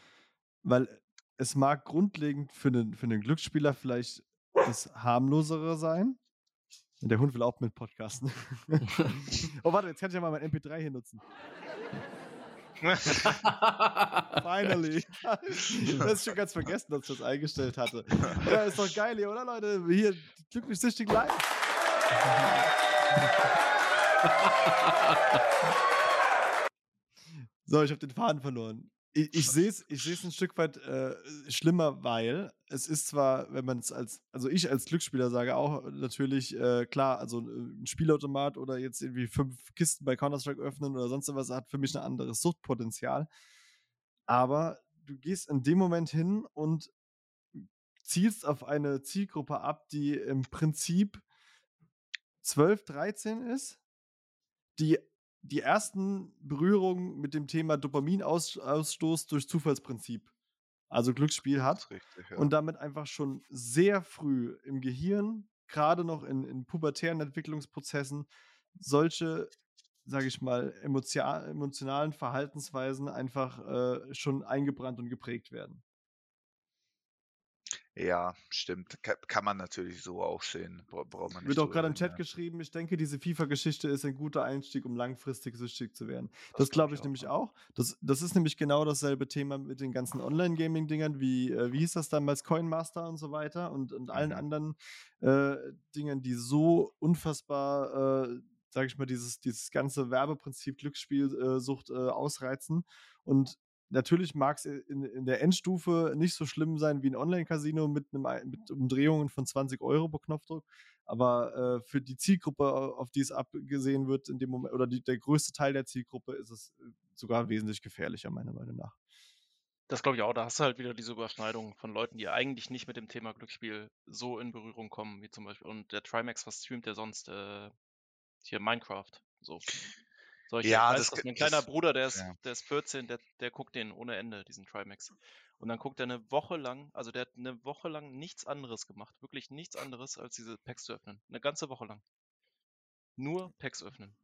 weil es mag grundlegend für einen, für einen Glücksspieler vielleicht das harmlosere sein. Der Hund will auch mit podcasten. *laughs* oh, warte, jetzt kann ich ja mal mein MP3 hier nutzen. Finally. *laughs* das ist schon ganz vergessen, dass ich das eingestellt hatte. Ja, ist doch geil hier, oder Leute? Hier, glücklich süchtig live. *laughs* So, ich habe den Faden verloren. Ich, ich sehe es ich seh's ein Stück weit äh, schlimmer, weil es ist zwar, wenn man es als, also ich als Glücksspieler sage auch natürlich, äh, klar, also ein Spielautomat oder jetzt irgendwie fünf Kisten bei Counter-Strike öffnen oder sonst was hat für mich ein anderes Suchtpotenzial. Aber du gehst in dem Moment hin und zielst auf eine Zielgruppe ab, die im Prinzip 12, 13 ist, die die ersten Berührungen mit dem Thema Dopaminausstoß durch Zufallsprinzip, also Glücksspiel hat richtig, ja. und damit einfach schon sehr früh im Gehirn, gerade noch in, in pubertären Entwicklungsprozessen, solche, sage ich mal, emotionalen Verhaltensweisen einfach äh, schon eingebrannt und geprägt werden. Ja, stimmt. Ka- Kann man natürlich so auch sehen. Bra braucht man nicht Wird auch gerade im Chat ja. geschrieben, ich denke, diese FIFA-Geschichte ist ein guter Einstieg, um langfristig süchtig zu werden. Das Das, glaub glaube ich auch, nämlich auch. Das, das ist nämlich genau dasselbe Thema mit den ganzen Online-Gaming-Dingern, wie, äh, wie hieß das damals, Coinmaster und so weiter und, und allen Mhm. anderen äh, Dingen, die so unfassbar, äh, sage ich mal, dieses, dieses ganze Werbeprinzip Glücksspielsucht äh, ausreizen. Und natürlich mag es in, in der Endstufe nicht so schlimm sein wie ein Online-Casino mit, einem mit Umdrehungen von 20 Euro pro Knopfdruck. Aber äh, für die Zielgruppe, au- auf die es abgesehen wird, in dem Moment, oder die, der größte Teil der Zielgruppe, ist es äh, sogar wesentlich gefährlicher, meiner Meinung nach. Das glaube ich auch. Da hast du halt wieder diese Überschneidung von Leuten, die eigentlich nicht mit dem Thema Glücksspiel so in Berührung kommen, wie zum Beispiel. Und der Trimax, was streamt der sonst? Äh, hier Minecraft. So. Solche. Ja, weiß, das dass mein kleiner das- Bruder, der ist, ja. der ist 14, der, der guckt den ohne Ende, diesen Trimax. Und dann guckt er eine Woche lang, also der hat eine Woche lang nichts anderes gemacht. Wirklich nichts anderes, als diese Packs zu öffnen. Eine ganze Woche lang. Nur Packs öffnen.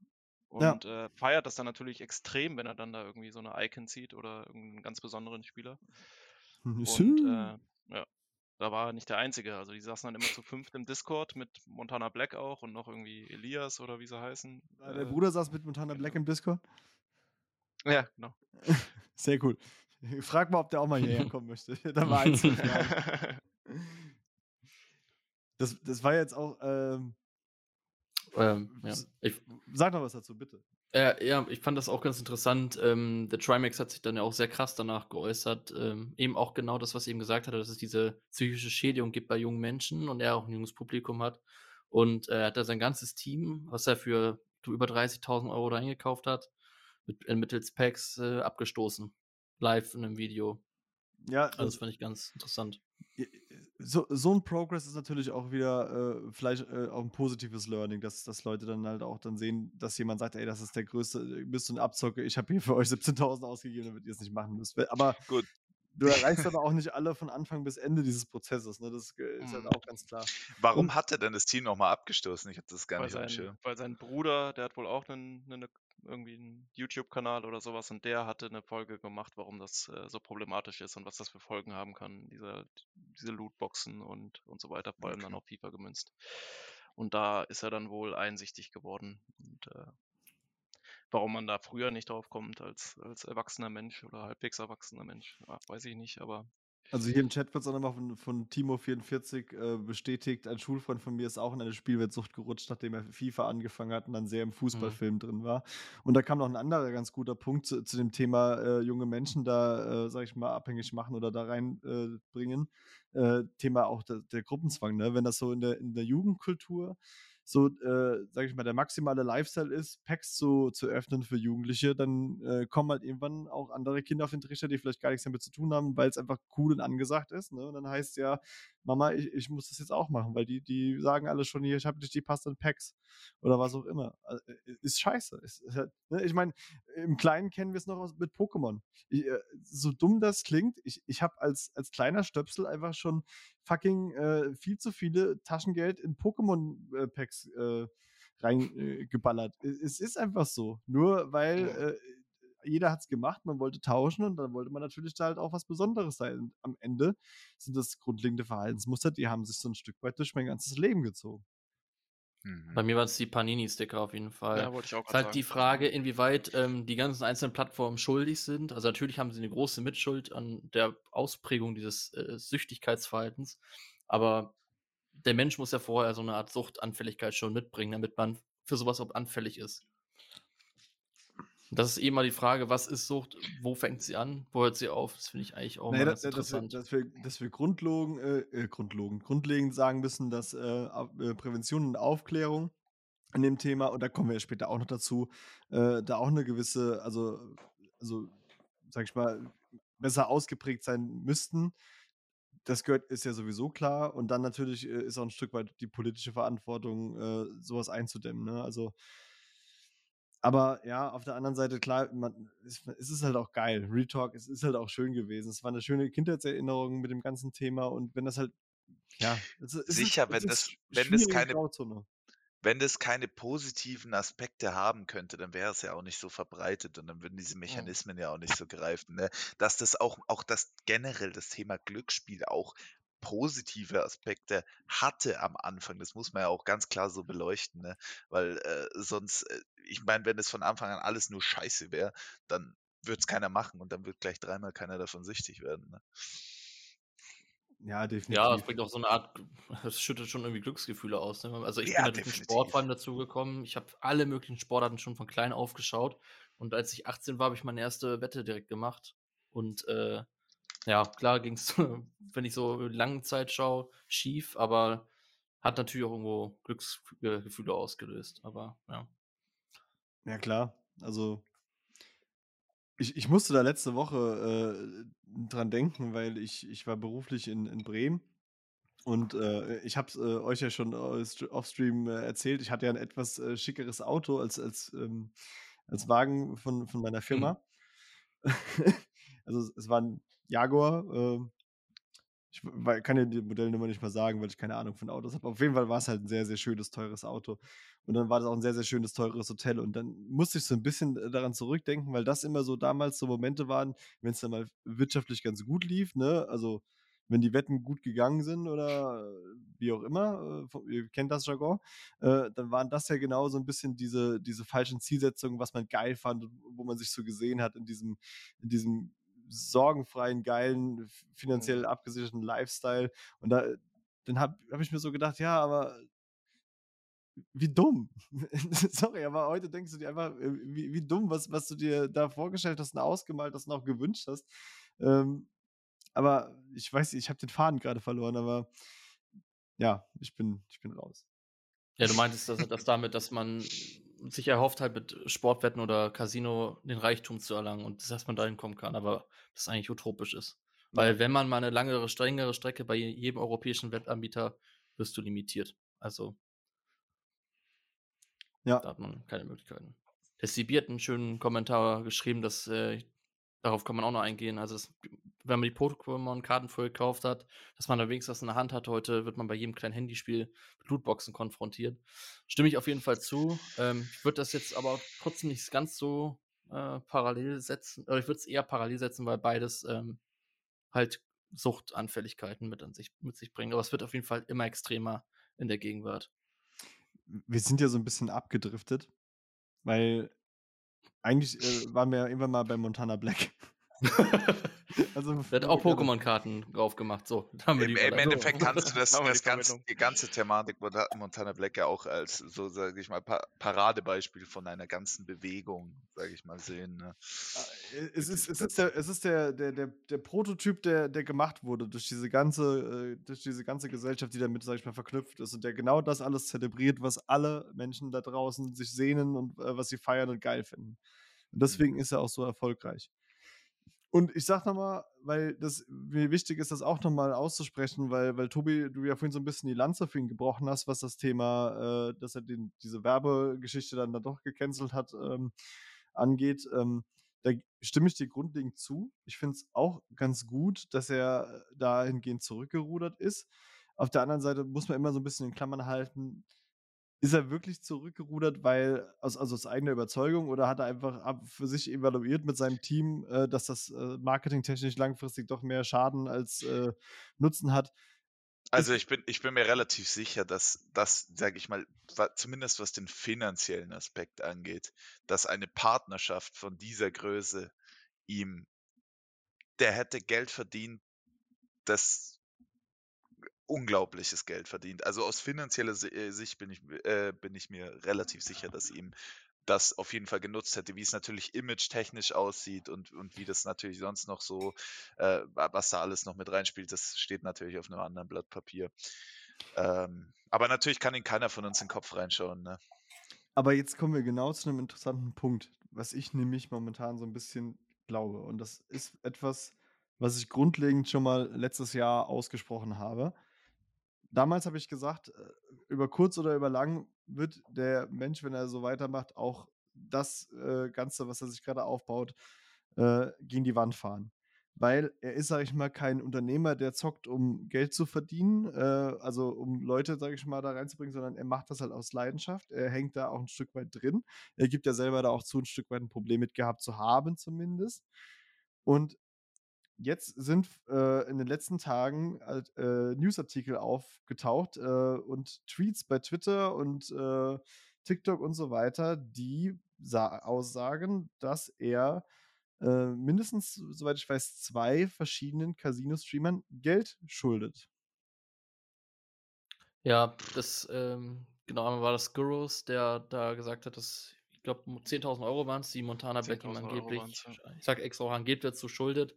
Ja. Und äh, feiert das dann natürlich extrem, wenn er dann da irgendwie so eine Icon zieht oder irgendeinen ganz besonderen Spieler. Und äh, ja, da war er nicht der Einzige. Also die saßen dann immer zu fünft im Discord mit Montana Black auch und noch irgendwie Elias oder wie sie heißen. Der Äh, Bruder saß mit Montana Black im Discord. Ja, genau. *laughs* Sehr cool. Frag mal, ob der auch mal hierher kommen *laughs* möchte. da war eins. *laughs* Das, das war jetzt auch. Ähm, ähm, ja. Ich, sag noch was dazu, bitte. Äh, ja, ich fand das auch ganz interessant. Ähm, der Trimax hat sich dann ja auch sehr krass danach geäußert. Ähm, eben auch genau das, was er eben gesagt hat, dass es diese psychische Schädigung gibt bei jungen Menschen und er auch ein junges Publikum hat. Und äh, er hat da sein ganzes Team, was er für über 30.000 Euro da eingekauft hat, mit, äh, mittels Packs äh, abgestoßen. Live in einem Video. Ja, Also das fand ich ganz interessant. so, so ein Progress ist natürlich auch wieder äh, vielleicht äh, auch ein positives Learning, dass, dass Leute dann halt auch dann sehen, dass jemand sagt, ey, das ist der größte, ihr bist so ein Abzocke, ich habe hier für euch 17.000 ausgegeben, damit ihr es nicht machen müsst. Aber *laughs* Gut. du erreichst aber auch nicht alle von Anfang bis Ende dieses Prozesses. Ne? Das äh, ist halt Mhm. auch ganz klar. Warum Und hat er denn das Team nochmal abgestoßen? Ich habe das gar Weil nicht sein, weil sein Bruder, der hat wohl auch einen, einen, irgendwie einen YouTube-Kanal oder sowas und der hatte eine Folge gemacht, warum das äh, so problematisch ist und was das für Folgen haben kann, diese, diese Lootboxen und, und so weiter, vor allem dann Okay. auf FIFA gemünzt. Und da ist er dann wohl einsichtig geworden. Und äh, warum man da früher nicht drauf kommt als, als erwachsener Mensch oder halbwegs erwachsener Mensch, ja, weiß ich nicht, aber Also hier im Chat wird es auch nochmal von, von Timo44 äh, bestätigt, ein Schulfreund von mir ist auch in eine Spielweltsucht gerutscht, nachdem er FIFA angefangen hat und dann sehr im Fußballfilm drin war. Und da kam noch ein anderer ganz guter Punkt zu, zu dem Thema äh, junge Menschen da, äh, sag ich mal, abhängig machen oder da reinbringen. Äh, äh, Thema auch der, der Gruppenzwang, ne? Wenn das so in der, in der Jugendkultur so, äh, sag ich mal, der maximale Lifestyle ist, Packs zu, zu öffnen für Jugendliche, dann äh, kommen halt irgendwann auch andere Kinder auf den Trichter, die vielleicht gar nichts damit zu tun haben, weil es einfach cool und angesagt ist. Ne? Und dann heißt ja, Mama, ich, ich muss das jetzt auch machen, weil die, die sagen alle schon hier, ich habe nicht die passenden Packs oder was auch immer. Also, äh, ist scheiße. Ist, ist halt, ne? Ich meine, im Kleinen kennen wir es noch aus, mit Pokémon. Ich, äh, so dumm das klingt, ich, ich habe als, als kleiner Stöpsel einfach schon fucking äh, viel zu viele Taschengeld in Pokémon-Packs äh, reingeballert. es ist einfach so. Nur weil äh, jeder hat es gemacht, man wollte tauschen und dann wollte man natürlich da halt auch was Besonderes sein. Und am Ende sind das grundlegende Verhaltensmuster, die haben sich so ein Stück weit durch mein ganzes Leben gezogen. Mhm. Bei mir waren es die Panini-Sticker auf jeden Fall. ja, wollte ich auch ist gerade halt die sagen. Frage, inwieweit ähm, die ganzen einzelnen Plattformen schuldig sind. Also natürlich haben sie eine große Mitschuld an der Ausprägung dieses äh, Süchtigkeitsverhaltens, aber der Mensch muss ja vorher so eine Art Suchtanfälligkeit schon mitbringen, damit man für sowas überhaupt anfällig ist. Das ist eh mal die Frage, was ist Sucht, wo fängt sie an, wo hört sie auf? Das finde ich eigentlich auch Naja, mal dass, wir, interessant. dass, wir, dass wir grundlogen, äh, äh, grundlogen, grundlegend sagen müssen, dass äh, äh, Prävention und Aufklärung an dem Thema, und da kommen wir ja später auch noch dazu, äh, da auch eine gewisse, also, also, sag ich mal, besser ausgeprägt sein müssten. Das gehört, ist ja sowieso klar. Und dann natürlich äh, ist auch ein Stück weit die politische Verantwortung, sowas einzudämmen. Ne? Also, aber ja, auf der anderen Seite, klar, man, es, es ist halt auch geil. Real Talk, es ist halt auch schön gewesen. Es war eine schöne Kindheitserinnerung mit dem ganzen Thema und wenn das halt, ja, es, es Sicher, ist, wenn es das- wenn das keine- Grauzone. Wenn das keine positiven Aspekte haben könnte, dann wäre es ja auch nicht so verbreitet und dann würden diese Mechanismen ja auch nicht so greifen. Ne? Dass das auch, auch das generell das Thema Glücksspiel auch positive Aspekte hatte am Anfang. Das muss man ja auch ganz klar so beleuchten, ne? Weil äh, sonst, äh, ich meine, wenn es von Anfang an alles nur Scheiße wäre, dann wird es keiner machen und dann wird gleich dreimal keiner davon süchtig werden. Ne? Ja, definitiv. Ja, es bringt auch so eine Art, es *laughs* schüttet schon irgendwie Glücksgefühle aus. Ne? Also ich Ja, bin durch den definitiv. Sport vor allem dazu gekommen. Ich habe alle möglichen Sportarten schon von klein auf geschaut. Und als ich 18 war, habe ich meine erste Wette direkt gemacht. Und äh, ja, klar ging es, *laughs* wenn ich so lange Zeit schaue, schief, aber hat natürlich auch irgendwo Glücksgefühle ausgelöst. Aber ja. Ja, klar. Also, ich, ich musste da letzte Woche äh, dran denken, weil ich, ich war beruflich in, in Bremen und äh, ich habe es äh, euch ja schon st- off-stream äh, erzählt. Ich hatte ja ein etwas äh, schickeres Auto als, als, ähm, als Wagen von, von meiner Firma. *laughs* also, es- war ein Jaguar. ähm, ich kann ja die Modellnummer nicht mal sagen, weil ich keine Ahnung von Autos habe. Auf jeden Fall war es halt ein sehr, sehr schönes, teures Auto. Und dann war das auch ein sehr, sehr schönes, teures Hotel. Und dann musste ich so ein bisschen äh, daran zurückdenken, weil das immer so damals so Momente waren, wenn es dann mal wirtschaftlich ganz gut lief, ne? Also wenn die Wetten gut gegangen sind oder äh, wie auch immer, äh, ihr kennt das Jargon, dann waren das ja genau so ein bisschen diese, diese falschen Zielsetzungen, was man geil fand wo man sich so gesehen hat in diesem, in diesem sorgenfreien, geilen, f- finanziell abgesicherten Lifestyle. Und da, dann habe hab ich mir so gedacht, ja, aber wie dumm. *laughs* Sorry, aber heute denkst du dir einfach, äh, wie, wie dumm, was, was du dir da vorgestellt hast und ausgemalt hast und auch gewünscht hast. Ähm, aber ich weiß, ich habe den Faden gerade verloren, aber ja, ich bin, ich bin raus. Ja, du meintest, dass, dass damit, dass man sich erhofft, halt mit Sportwetten oder Casino den Reichtum zu erlangen und dass man dahin kommen kann, aber das eigentlich utopisch ist. Weil wenn man mal eine langere, strengere Strecke bei jedem europäischen Wettanbieter wirst du limitiert. Also Ja. da hat man keine Möglichkeiten. Der CB hat einen schönen Kommentar geschrieben, dass äh, darauf kann man auch noch eingehen. Also es wenn man die Pokémon-Karten vorher gekauft hat, dass man da wenigstens was in der Hand hat. Heute wird man bei jedem kleinen Handyspiel mit Lootboxen konfrontiert. Stimme ich auf jeden Fall zu. Ähm, ich würde das jetzt aber trotzdem nicht ganz so äh, parallel setzen, oder ich würde es eher parallel setzen, weil beides ähm, halt Suchtanfälligkeiten mit, an sich, mit sich bringen. Aber es wird auf jeden Fall immer extremer in der Gegenwart. Wir sind ja so ein bisschen abgedriftet, weil eigentlich äh, waren wir ja irgendwann mal bei Montana Black. *laughs* also, der hat auch Pokémon-Karten drauf gemacht. So, Im, Im Endeffekt kannst du *laughs* das, das ganze, die ganze Thematik Montana Black ja auch als so, sage ich mal, Paradebeispiel von einer ganzen Bewegung, sage ich mal, sehen. Ne? Ah, äh, es ist, es ist, der, es ist der, der, der, der Prototyp, der, der gemacht wurde durch diese ganze, äh, durch diese ganze Gesellschaft, die damit, sage ich mal, verknüpft ist und der genau das alles zelebriert, was alle Menschen da draußen sich sehnen und äh, was sie feiern und geil finden. Und mhm. deswegen ist er auch so erfolgreich. Und ich sag nochmal, weil das mir wichtig ist, das auch nochmal auszusprechen, weil, weil Tobi, du ja vorhin so ein bisschen die Lanze für ihn gebrochen hast, was das Thema, äh, dass er den, diese Werbegeschichte dann, dann doch gecancelt hat, ähm, angeht. Ähm, da stimme ich dir grundlegend zu. Ich finde es auch ganz gut, dass er dahingehend zurückgerudert ist. Auf der anderen Seite muss man immer so ein bisschen in Klammern halten, ist er wirklich zurückgerudert, weil aus, also aus eigener Überzeugung oder hat er einfach für sich evaluiert mit seinem Team, äh, dass das äh, marketingtechnisch langfristig doch mehr Schaden als äh, Nutzen hat? Also ich bin, ich bin mir relativ sicher, dass das, sage ich mal, zumindest was den finanziellen Aspekt angeht, dass eine Partnerschaft von dieser Größe ihm, der hätte Geld verdient, das unglaubliches Geld verdient. Also aus finanzieller äh, Sicht bin ich, äh, bin ich mir relativ sicher, dass ihm das auf jeden Fall genutzt hätte, wie es natürlich image-technisch aussieht und, und wie das natürlich sonst noch so, äh, was da alles noch mit reinspielt, das steht natürlich auf einem anderen Blatt Papier. Ähm, aber natürlich kann ihn keiner von uns in den Kopf reinschauen. Ne? Aber jetzt kommen wir genau zu einem interessanten Punkt, was ich nämlich momentan so ein bisschen glaube. Und das ist etwas, was ich grundlegend schon mal letztes Jahr ausgesprochen habe damals habe ich gesagt, äh, über kurz oder über lang wird der Mensch, wenn er so weitermacht, auch das äh, Ganze, was er sich gerade aufbaut, äh, gegen die Wand fahren. Weil er ist, sage ich mal, kein Unternehmer, der zockt, um Geld zu verdienen, äh, also um Leute, sage ich mal, da reinzubringen, sondern er macht das halt aus Leidenschaft. Er hängt da auch ein Stück weit drin. Er gibt ja selber da auch zu, ein Stück weit ein Problem mit gehabt zu haben, zumindest. Und jetzt sind äh, in den letzten Tagen äh, Newsartikel aufgetaucht äh, und Tweets bei Twitter und äh, TikTok und so weiter, die aussagen, dass er äh, mindestens, soweit ich weiß, zwei verschiedenen Casino-Streamern Geld schuldet. Ja, das, ähm, genau, einmal war das Gurus, der da gesagt hat, dass, ich glaube, 10.000 Euro waren es, die Montana Black ihm angeblich, ich sag extra auch angeblich dazu schuldet.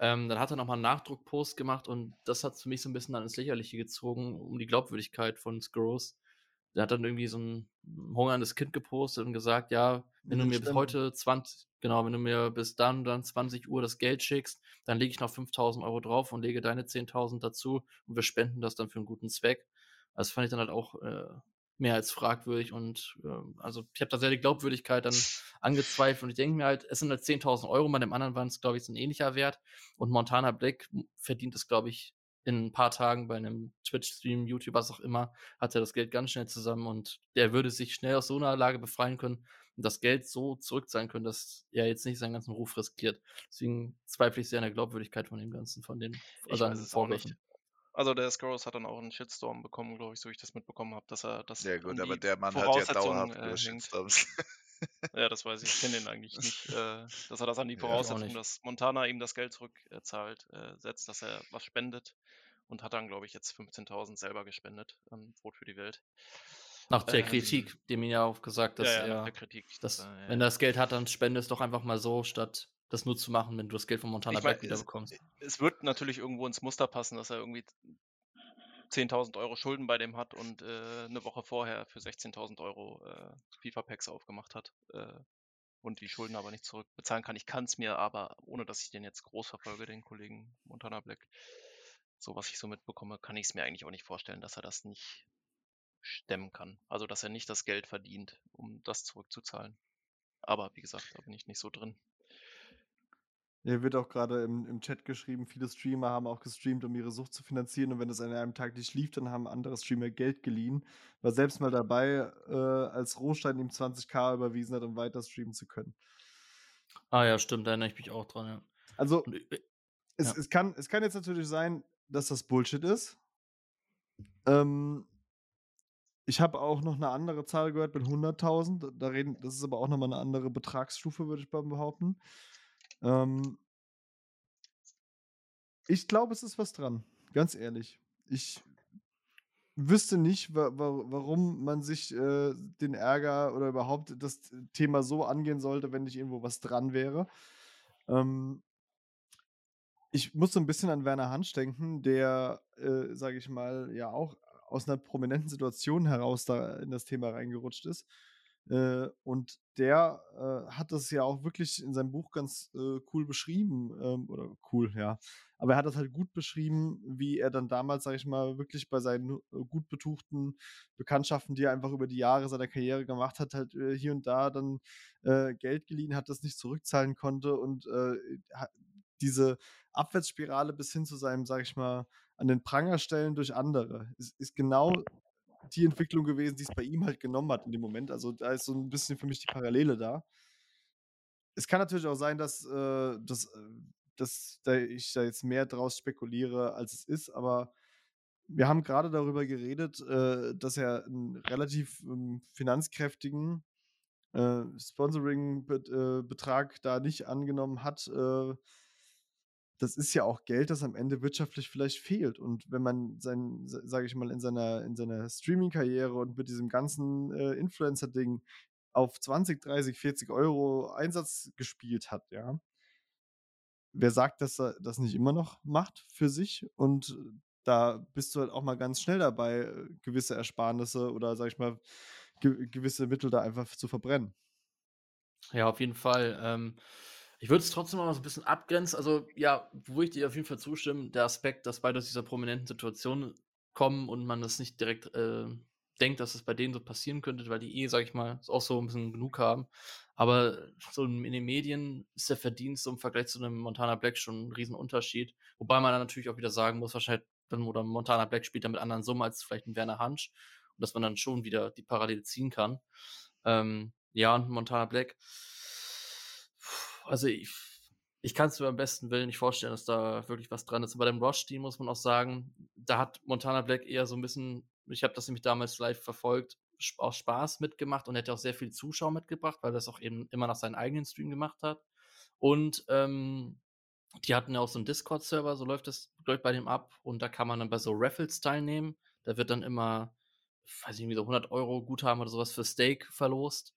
Ähm, dann hat er nochmal einen Nachdruckpost gemacht und das hat für mich so ein bisschen dann ins Lächerliche gezogen, um die Glaubwürdigkeit von Skurros. Der hat dann irgendwie so ein hungerndes Kind gepostet und gesagt, ja, wenn du mir bis heute 20, genau, wenn du mir bis dann dann 20 Uhr das Geld schickst, dann lege ich noch 5000 Euro drauf und lege deine 10.000 dazu und wir spenden das dann für einen guten Zweck. Das fand ich dann halt auch äh, mehr als fragwürdig und äh, also ich habe da sehr die Glaubwürdigkeit dann angezweifelt und ich denke mir halt, es sind halt 10.000 Euro, bei dem anderen waren es, glaube ich, ein ähnlicher Wert und Montana Black verdient es, glaube ich, in ein paar Tagen bei einem Twitch-Stream, YouTube, was auch immer, hat er das Geld ganz schnell zusammen und der würde sich schnell aus so einer Lage befreien können und das Geld so zurückzahlen können, dass er jetzt nicht seinen ganzen Ruf riskiert. Deswegen zweifle ich sehr an der Glaubwürdigkeit von dem Ganzen, von den also an den Vorwürfen. Also der Skurrus hat dann auch einen Shitstorm bekommen, glaube ich, so wie ich das mitbekommen habe, dass er das. Ja gut, aber der Mann hat ja dauerhaft äh, Shitstorms. *laughs* ja, das weiß ich. Ich kenne den eigentlich nicht. Äh, dass er das an die Voraussetzung, *laughs* ja, dass Montana ihm das Geld zurückzahlt, äh, setzt, dass er was spendet. Und hat dann, glaube ich, jetzt 15.000 selber gespendet an Brot für die Welt. Nach der ähm, Kritik, dem ihn ja auch gesagt, dass ja, ja, er, Kritik, dass, dass, wenn er das Geld hat, dann spende es doch einfach mal so, statt das nur zu machen, wenn du das Geld von Montana Black wieder bekommst. Es wird natürlich irgendwo ins Muster passen, dass er irgendwie 10.000 Euro Schulden bei dem hat und äh, eine Woche vorher für 16.000 Euro äh, FIFA-Packs aufgemacht hat äh, und die Schulden aber nicht zurückbezahlen kann. Ich kann es mir aber, ohne dass ich den jetzt groß verfolge, den Kollegen Montana Black, so was ich so mitbekomme, kann ich es mir eigentlich auch nicht vorstellen, dass er das nicht stemmen kann. Also, dass er nicht das Geld verdient, um das zurückzuzahlen. Aber wie gesagt, da bin ich nicht so drin. Hier wird auch gerade im, im Chat geschrieben, viele Streamer haben auch gestreamt, um ihre Sucht zu finanzieren. Und wenn es an einem Tag nicht lief, dann haben andere Streamer Geld geliehen. War selbst mal dabei, äh, als Rohstein ihm 20k überwiesen hat, um weiter streamen zu können. Ah ja, stimmt, da erinnere ich mich auch dran, ja. Also, äh, es, Ja. es, kann, es kann jetzt natürlich sein, dass das Bullshit ist. Ähm, ich habe auch noch eine andere Zahl gehört mit 100.000. Da reden, das ist aber auch nochmal eine andere Betragsstufe, würde ich behaupten. Ähm, ich glaube, es ist was dran. Ganz ehrlich. Ich wüsste nicht, wa wa warum man sich äh, den Ärger oder überhaupt das Thema so angehen sollte, wenn nicht irgendwo was dran wäre. Ähm, ich muss so ein bisschen an Werner Hansch denken, der, äh, sage ich mal, ja auch aus einer prominenten Situation heraus da in das Thema reingerutscht ist. Äh, und der äh, hat das ja auch wirklich in seinem Buch ganz äh, cool beschrieben. Ähm, oder cool, ja. Aber er hat das halt gut beschrieben, wie er dann damals, sage ich mal, wirklich bei seinen äh, gut betuchten Bekanntschaften, die er einfach über die Jahre seiner Karriere gemacht hat, halt äh, hier und da dann äh, Geld geliehen hat, das nicht zurückzahlen konnte und diese Abwärtsspirale bis hin zu seinem, sage ich mal, an den Pranger stellen durch andere, ist, ist genau die Entwicklung gewesen, die es bei ihm halt genommen hat in dem Moment. Also da ist so ein bisschen für mich die Parallele da. Es kann natürlich auch sein, dass, äh, dass, äh, dass da ich da jetzt mehr draus spekuliere, als es ist, aber wir haben gerade darüber geredet, äh, dass er einen relativ ähm, finanzkräftigen äh, Sponsoring-Betrag da nicht angenommen hat. Das ist ja auch Geld, das am Ende wirtschaftlich vielleicht fehlt. Und wenn man sein, sage ich mal, in seiner, in seiner Streaming-Karriere und mit diesem ganzen äh, Influencer-Ding auf 20, 30, 40 Euro Einsatz gespielt hat, ja. Wer sagt, dass er das nicht immer noch macht für sich? Und da bist du halt auch mal ganz schnell dabei, äh, gewisse Ersparnisse oder, sag ich mal, ge gewisse Mittel da einfach zu verbrennen. Ja, auf jeden Fall. Ähm, ich würde es trotzdem mal so ein bisschen abgrenzen. Also, ja, wo ich dir auf jeden Fall zustimme, der Aspekt, dass beide aus dieser prominenten Situation kommen und man das nicht direkt äh, denkt, dass es bei denen so passieren könnte, weil die eh, sag ich mal, auch so ein bisschen genug haben. Aber so in den Medien ist der Verdienst im Vergleich zu einem Montana Black schon ein Riesenunterschied. Wobei man dann natürlich auch wieder sagen muss, wahrscheinlich, wenn oder Montana Black spielt dann mit anderen Summen als vielleicht ein Werner Hansch. Und dass man dann schon wieder die Parallele ziehen kann. Ähm, ja, und Montana Black. Also ich, ich kann es mir am besten Willen nicht vorstellen, dass da wirklich was dran ist. Und bei dem Rosh-Team muss man auch sagen, da hat Montana Black eher so ein bisschen, ich habe das nämlich damals live verfolgt, aus Spaß mitgemacht und hätte auch sehr viel Zuschauer mitgebracht, weil er das auch eben immer nach seinem eigenen Stream gemacht hat. Und ähm, die hatten ja auch so einen Discord-Server, so läuft das läuft bei dem ab. Und da kann man dann bei so Raffles teilnehmen. Da wird dann immer, weiß ich nicht, so 100 Euro Guthaben oder sowas für Steak verlost.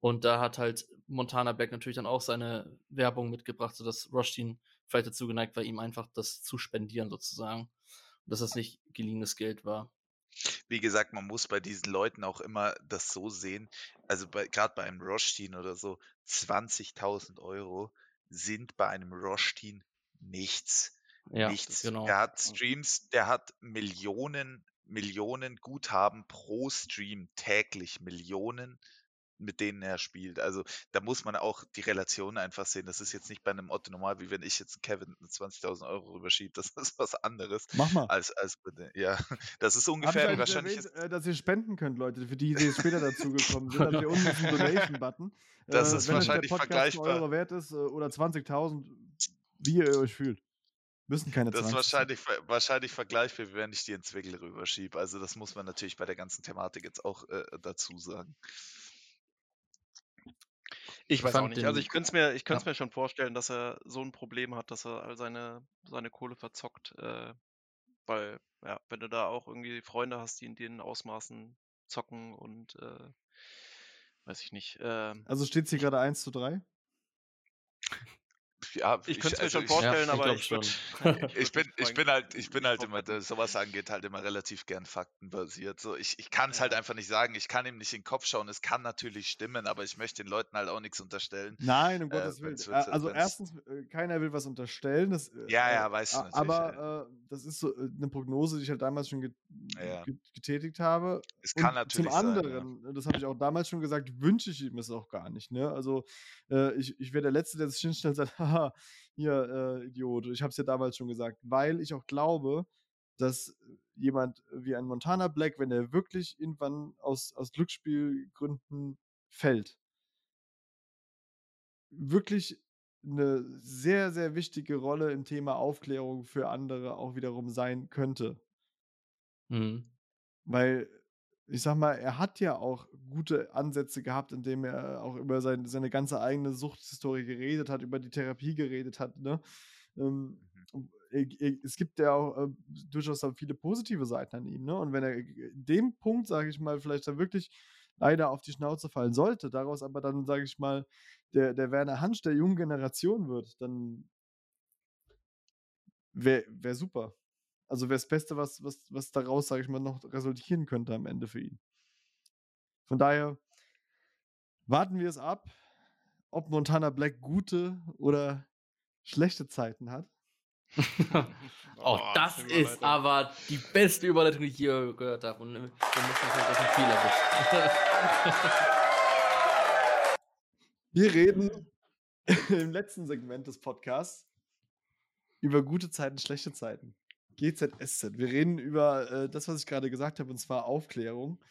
Und da hat halt Montana Black natürlich dann auch seine Werbung mitgebracht, sodass Rostin vielleicht dazu geneigt war, ihm einfach das zu spendieren sozusagen. Und dass das nicht geliehenes Geld war. Wie gesagt, man muss bei diesen Leuten auch immer das so sehen. Also gerade bei einem Roshtin oder so, 20.000 Euro sind bei einem Roshtin nichts. Ja, nichts. genau. Der hat Streams, der hat Millionen, Millionen Guthaben pro Stream täglich, Millionen, mit denen er spielt. Also da muss man auch die Relation einfach sehen. Das ist jetzt nicht bei einem Otto normal, wie wenn ich jetzt Kevin 20.000 Euro rüberschiebe. Das *laughs* ist was anderes Mach mal. als, als ja, das ist Hab ich ungefähr eigentlich wahrscheinlich. erwähnt, äh, dass ihr spenden könnt, Leute, für die, die jetzt später dazugekommen sind. Also hier unten *laughs* ist ein Donation-Button. Das Äh, ist wahrscheinlich vergleichbar. einen Euro wert ist äh, oder 20.000, wie ihr euch fühlt. Müssen keine Das ist 20 sein. wahrscheinlich, wahrscheinlich vergleichbar, wie wenn ich dir einen Zwickel rüberschiebe. Also das muss man natürlich bei der ganzen Thematik jetzt auch äh, dazu sagen. Ich weiß auch nicht. Also ich könnte es mir, ich könnte Ja. mir schon vorstellen, dass er so ein Problem hat, dass er all seine, seine Kohle verzockt. Äh, weil, ja, wenn du da auch irgendwie Freunde hast, die in den Ausmaßen zocken und äh, weiß ich nicht. ähm, Also steht es hier gerade 1 zu 3? Ja, ich könnte es mir also schon ich- vorstellen, ich aber ich schon. würde. *laughs* Ich bin, *laughs* ich bin halt, ich bin halt immer, sowas angeht, halt immer relativ gern faktenbasiert. So, ich, ich kann es halt Ja. einfach nicht sagen. Ich kann ihm nicht in den Kopf schauen. Es kann natürlich stimmen, aber ich möchte den Leuten halt auch nichts unterstellen. Nein, um Äh, Gottes Willen. Äh, also wenn's- erstens, äh, keiner will was unterstellen. Das, äh, Ja, äh, ja, weißt du a- natürlich, Aber äh, das ist so äh, eine Prognose, die ich halt damals schon get Ja. get getätigt habe. Es kann Und natürlich zum sein, ja. anderen, äh, das habe ich auch damals schon gesagt, wünsche ich ihm es auch gar nicht. Ne? Also äh, ich, ich wäre der Letzte, der sich hinstellt und sagt, haha, *laughs* *laughs* hier, äh, Idiot. Ich habe es ja damals schon gesagt, weil ich auch glaube, dass jemand wie ein Montana Black, wenn er wirklich irgendwann aus, aus Glücksspielgründen fällt, wirklich eine sehr, sehr wichtige Rolle im Thema Aufklärung für andere auch wiederum sein könnte. Mhm. Weil, ich sag mal, er hat ja auch gute Ansätze gehabt, indem er auch über sein, seine ganze eigene Suchthistorie geredet hat, über die Therapie geredet hat. Ne? Ähm, es gibt ja auch äh, durchaus auch viele positive Seiten an ihm. Ne? Und wenn er in dem Punkt, sage ich mal, vielleicht dann wirklich leider auf die Schnauze fallen sollte, daraus aber dann, sage ich mal, der, der Werner Hansch der jungen Generation wird, dann wäre wär super. Also wäre das Beste, was, was, was daraus, sage ich mal, noch resultieren könnte am Ende für ihn. Von daher warten wir es ab, ob Montana Black gute oder schlechte Zeiten hat. *laughs* oh, das ist aber die beste Überleitung, die ich hier gehört habe. Und äh, muss man halt aus dem Fehler *laughs* Wir reden *laughs* im letzten Segment des Podcasts über gute Zeiten, schlechte Zeiten. GZSZ. Wir reden über äh, das, was ich gerade gesagt habe, und zwar Aufklärung.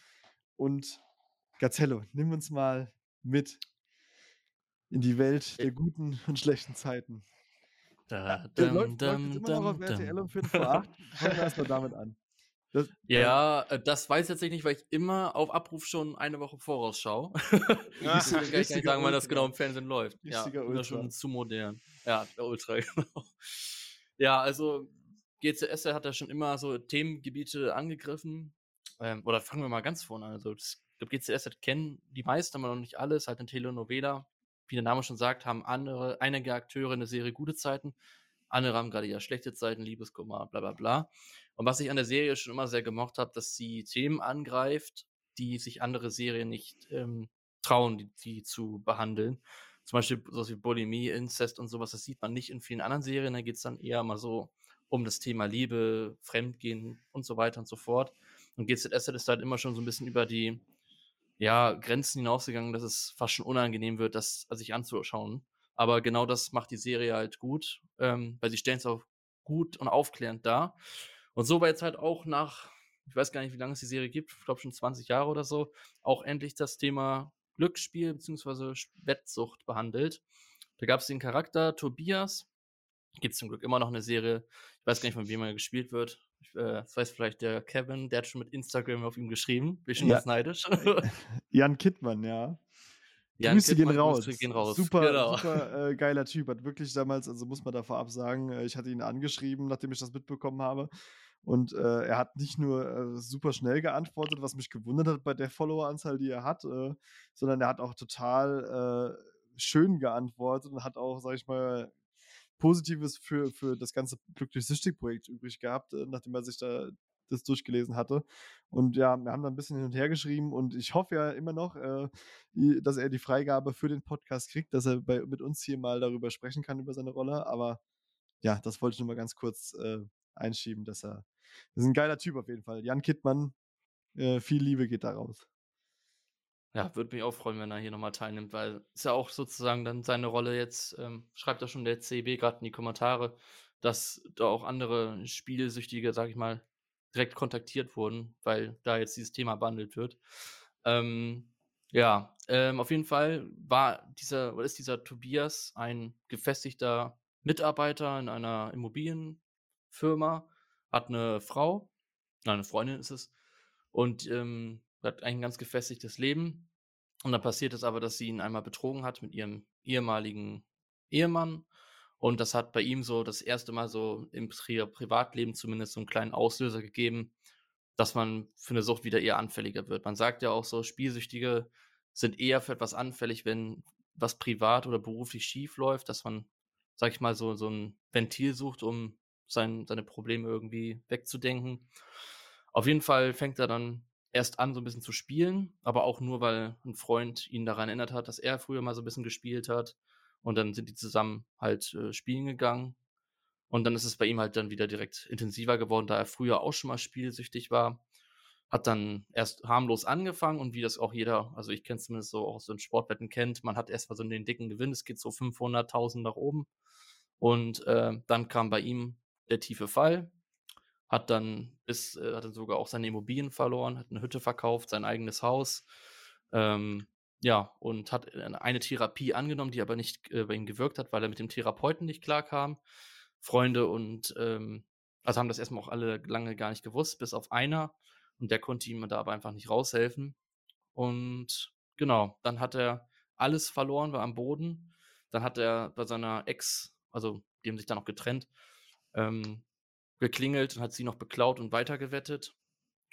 Und Gazello, nimm uns mal mit in die Welt der guten und schlechten Zeiten. Da, dum, läuft, jetzt immer noch auf RTL um *laughs* Viertel vor acht. Fangen wir erstmal damit an. Das, ähm, Ja, äh, das weiß ich tatsächlich nicht, weil ich immer auf Abruf schon eine Woche vorausschaue. Ja, *laughs* *laughs* ich kann gar nicht sagen, wann das Ultra. genau im Fernsehen läuft. Ja, Richtiger immer Ultra. schon zu modern. Ja, der Ultra, genau. Ja, also GCS hat ja schon immer so Themengebiete angegriffen. Ähm, oder fangen wir mal ganz vorne an. Also, ich glaube, GCS kennen die meisten, aber noch nicht alle. Ist halt eine Telenovela. Wie der Name schon sagt, haben andere, einige Akteure in der Serie gute Zeiten. Andere haben gerade ja schlechte Zeiten, Liebeskummer, bla bla bla. Und was ich an der Serie schon immer sehr gemocht habe, dass sie Themen angreift, die sich andere Serien nicht ähm, trauen, die, die zu behandeln. Zum Beispiel sowas wie Bulimie, Inzest und sowas, das sieht man nicht in vielen anderen Serien. Da geht es dann eher mal so um das Thema Liebe, Fremdgehen und so weiter und so fort. Und GZS ist halt immer schon so ein bisschen über die ja, Grenzen hinausgegangen, dass es fast schon unangenehm wird, das sich anzuschauen. Aber genau das macht die Serie halt gut, ähm, weil sie stellen es auch gut und aufklärend dar. Und so war jetzt halt auch nach, ich weiß gar nicht, wie lange es die Serie gibt, ich glaube schon 20 Jahre oder so, auch endlich das Thema Glücksspiel bzw. Wettsucht behandelt. Da gab es den Charakter Tobias. Gibt es zum Glück immer noch eine Serie. Ich weiß gar nicht, von wem er gespielt wird. Ich, äh, das weiß vielleicht der Kevin, der hat schon mit Instagram auf ihm geschrieben. Bin schon Ja. ganz neidisch. *laughs* Jan Kittmann, ja. Jan Grüße gehen Kittmann, raus. Grüße gehen raus. Super, Genau. super äh, geiler Typ. Hat wirklich damals, also muss man da vorab sagen, äh, ich hatte ihn angeschrieben, nachdem ich das mitbekommen habe. Und äh, er hat nicht nur äh, super schnell geantwortet, was mich gewundert hat bei der Followeranzahl, die er hat, äh, sondern er hat auch total äh, schön geantwortet und hat auch, sag ich mal, Positives für, für das ganze Glücklich Süchtig-Projekt übrig gehabt, äh, nachdem er sich da das durchgelesen hatte. Und ja, wir haben da ein bisschen hin und her geschrieben und ich hoffe ja immer noch, äh, dass er die Freigabe für den Podcast kriegt, dass er bei, mit uns hier mal darüber sprechen kann, über seine Rolle. Aber ja, das wollte ich nur mal ganz kurz äh, einschieben, dass er. Das ist ein geiler Typ auf jeden Fall. Jan Kittmann, äh, viel Liebe geht da raus. Ja, würde mich auch freuen, wenn er hier nochmal teilnimmt, weil ist ja auch sozusagen dann seine Rolle jetzt, ähm, schreibt da schon der CB gerade in die Kommentare, dass da auch andere Spielsüchtige, sag ich mal, direkt kontaktiert wurden, weil da jetzt dieses Thema behandelt wird. Ähm, ja, ähm, auf jeden Fall war dieser, oder ist dieser Tobias ein gefestigter Mitarbeiter in einer Immobilienfirma, hat eine Frau, nein, eine Freundin ist es, und ähm, hat eigentlich ein ganz gefestigtes Leben. Und dann passiert es aber, dass sie ihn einmal betrogen hat mit ihrem ehemaligen Ehemann. Und das hat bei ihm so das erste Mal so im Pri Privatleben zumindest so einen kleinen Auslöser gegeben, dass man für eine Sucht wieder eher anfälliger wird. Man sagt ja auch so, Spielsüchtige sind eher für etwas anfällig, wenn was privat oder beruflich schief läuft, dass man, sag ich mal, so, so ein Ventil sucht, um sein, seine Probleme irgendwie wegzudenken. Auf jeden Fall fängt er dann erst an, so ein bisschen zu spielen, aber auch nur, weil ein Freund ihn daran erinnert hat, dass er früher mal so ein bisschen gespielt hat. Und dann sind die zusammen halt äh, spielen gegangen. Und dann ist es bei ihm halt dann wieder direkt intensiver geworden, da er früher auch schon mal spielsüchtig war. hat dann erst harmlos angefangen und wie das auch jeder, also ich kenne es zumindest so auch so in Sportwetten kennt, man hat erstmal so den dicken Gewinn, es geht so 500.000 nach oben und äh, dann kam bei ihm der tiefe Fall, hat dann bis, äh, hat dann sogar auch seine Immobilien verloren, hat eine Hütte verkauft, sein eigenes Haus, ähm, ja, und hat äh, eine Therapie angenommen, die aber nicht äh, bei ihm gewirkt hat, weil er mit dem Therapeuten nicht klarkam. Freunde und ähm, also haben das erstmal auch alle lange gar nicht gewusst, bis auf einer. Und der konnte ihm da aber einfach nicht raushelfen. Und genau, dann hat er alles verloren, war am Boden. Dann hat er bei seiner Ex, also die haben sich dann auch getrennt, ähm, geklingelt und hat sie noch beklaut und weitergewettet.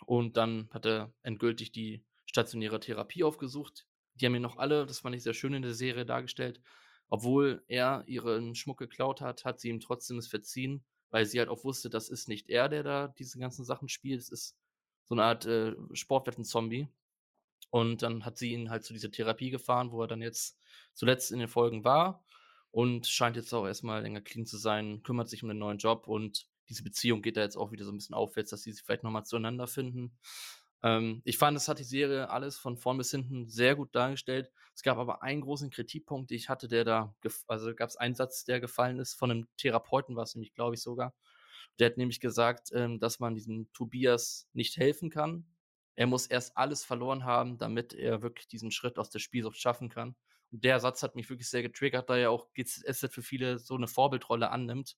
Und dann hat er endgültig die stationäre Therapie aufgesucht. Die haben ihn noch alle, das fand ich sehr schön in der Serie dargestellt, obwohl er ihren Schmuck geklaut hat, hat sie ihm trotzdem es verziehen, weil sie halt auch wusste, das ist nicht er, der da diese ganzen Sachen spielt. Es ist so eine Art äh, Sportwetten-Zombie. Und dann hat sie ihn halt zu dieser Therapie gefahren, wo er dann jetzt zuletzt in den Folgen war und scheint jetzt auch erstmal länger clean zu sein, kümmert sich um den neuen Job und diese Beziehung geht da jetzt auch wieder so ein bisschen aufwärts, dass sie sich vielleicht nochmal zueinander finden. Ähm, ich fand, es hat die Serie alles von vorn bis hinten sehr gut dargestellt. Es gab aber einen großen Kritikpunkt, den ich hatte, der da, also gab es einen Satz, der gefallen ist, von einem Therapeuten war es nämlich, glaube ich, sogar. Der hat nämlich gesagt, ähm, dass man diesem Tobias nicht helfen kann. Er muss erst alles verloren haben, damit er wirklich diesen Schritt aus der Spielsucht schaffen kann. Und der Satz hat mich wirklich sehr getriggert, da ja auch GZSZ für viele so eine Vorbildrolle annimmt.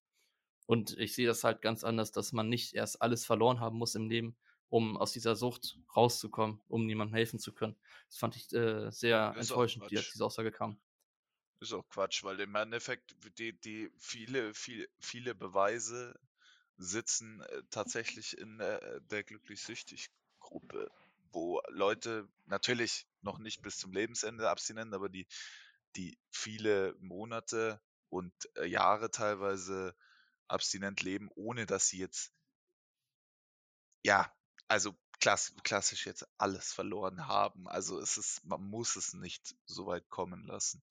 Und ich sehe das halt ganz anders, dass man nicht erst alles verloren haben muss im Leben, um aus dieser Sucht rauszukommen, um niemandem helfen zu können. Das fand ich äh, sehr ist enttäuschend, wie diese Aussage kam. Ist auch Quatsch, weil im Endeffekt die, die viele, viele, viele Beweise sitzen äh, tatsächlich in äh, der glücklich-süchtig-Gruppe, wo Leute natürlich noch nicht bis zum Lebensende abstinent, aber die, die viele Monate und äh, Jahre teilweise abstinent leben, ohne dass sie jetzt ja also klass klassisch jetzt alles verloren haben. Also es ist, man muss es nicht so weit kommen lassen.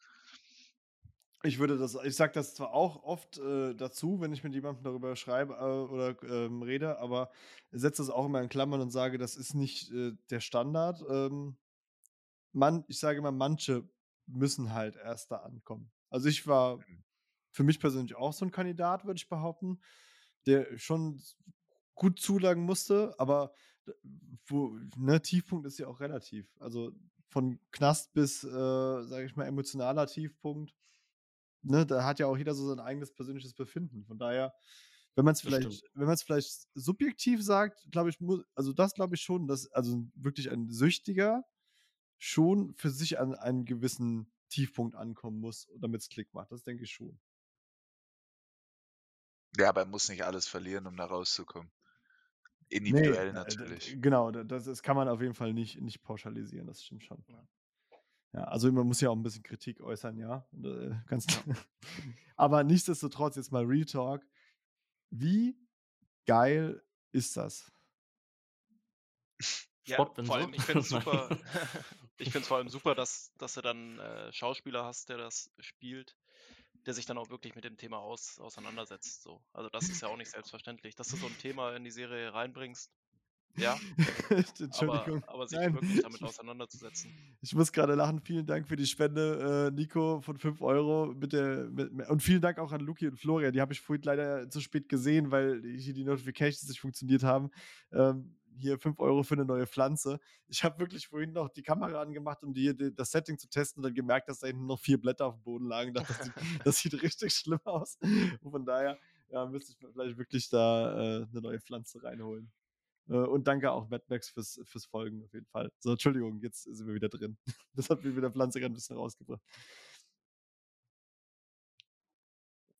Ich würde das, ich sage das zwar auch oft äh, dazu, wenn ich mit jemandem darüber schreibe äh, oder ähm, rede, aber setze das auch immer in Klammern und sage, das ist nicht äh, der Standard. Ähm, man, ich sage immer, manche müssen halt erst da ankommen. Also ich war mhm. Für mich persönlich auch so ein Kandidat, würde ich behaupten, der schon gut zulagen musste, aber wo, ne, Tiefpunkt ist ja auch relativ. Also von Knast bis, äh, sage ich mal, emotionaler Tiefpunkt. Ne, da hat ja auch jeder so sein eigenes persönliches Befinden. Von daher, wenn man es vielleicht, wenn man es vielleicht subjektiv sagt, glaube ich, muss, also das glaube ich schon, dass also wirklich ein Süchtiger schon für sich an einen gewissen Tiefpunkt ankommen muss, damit es Klick macht. Das denke ich schon. Ja, aber er muss nicht alles verlieren, um da rauszukommen. Individuell nee, äh, natürlich. Genau, das, das, kann man auf jeden Fall nicht, nicht pauschalisieren, das stimmt schon. Ja, also man muss ja auch ein bisschen Kritik äußern, ja. Äh, *laughs* ganz *laughs* Aber nichtsdestotrotz, jetzt mal Real Talk. Wie geil ist das? Ja, vor allem, ich finde es super, *laughs* ich finde es vor allem super, dass, dass du dann äh, Schauspieler hast, der das spielt, der sich dann auch wirklich mit dem Thema aus, auseinandersetzt. So. Also das ist ja auch nicht selbstverständlich, dass du so ein Thema in die Serie reinbringst. Ja. *laughs* Entschuldigung. Aber, aber sich Nein. wirklich damit auseinanderzusetzen. Ich muss gerade lachen. Vielen Dank für die Spende, äh, Nico, von 5 Euro. Mit der, mit, und vielen Dank auch an Luki und Florian. Die habe ich vorhin leider zu spät gesehen, weil hier die Notifications nicht funktioniert haben. Ähm, hier 5 Euro für eine neue Pflanze. Ich habe wirklich vorhin noch die Kamera angemacht, um die, die, das Setting zu testen und dann gemerkt, dass da hinten noch vier Blätter auf dem Boden lagen. Das, sieht, *laughs* das sieht richtig schlimm aus. Und von daher ja, müsste ich vielleicht wirklich da äh, eine neue Pflanze reinholen. Äh, und danke auch Mad Max fürs, fürs Folgen auf jeden Fall. So, Entschuldigung, jetzt sind wir wieder drin. *laughs* Das hat mir mit der Pflanze gerade ein bisschen rausgebracht.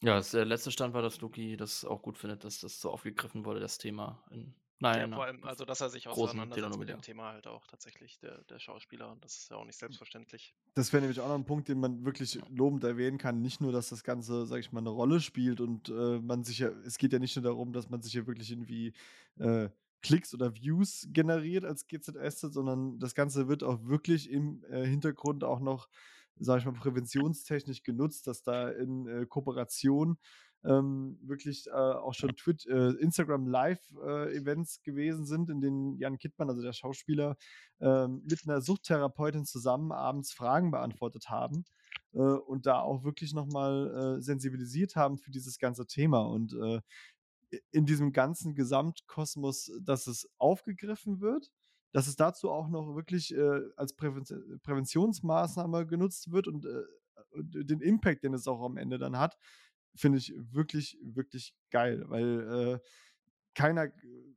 Ja, das, der letzte Stand war, dass Luki das auch gut findet, dass das so aufgegriffen wurde, das Thema in Nein, ja, vor allem, also dass er sich auseinandersetzt mit dem Thema halt auch tatsächlich, der, der Schauspieler, und das ist ja auch nicht hm. selbstverständlich. Das wäre nämlich auch noch ein Punkt, den man wirklich lobend erwähnen kann. Nicht nur, dass das Ganze, sag ich mal, eine Rolle spielt und äh, man sich ja, es geht ja nicht nur darum, dass man sich ja wirklich irgendwie äh, Klicks oder Views generiert als GZS, sondern das Ganze wird auch wirklich im äh, Hintergrund auch noch sag ich mal, präventionstechnisch genutzt, dass da in äh, Kooperation ähm, wirklich äh, auch schon Twitch, äh, Instagram Live-Events gewesen sind, in denen Jan Kittmann, also der Schauspieler, ähm, mit einer Suchttherapeutin zusammen abends Fragen beantwortet haben äh, und da auch wirklich nochmal äh, sensibilisiert haben für dieses ganze Thema. Und äh, in diesem ganzen Gesamtkosmos, dass es aufgegriffen wird, dass es dazu auch noch wirklich äh, als Präven Präventionsmaßnahme genutzt wird und äh, den Impact, den es auch am Ende dann hat, finde ich wirklich, wirklich geil, weil äh, keiner,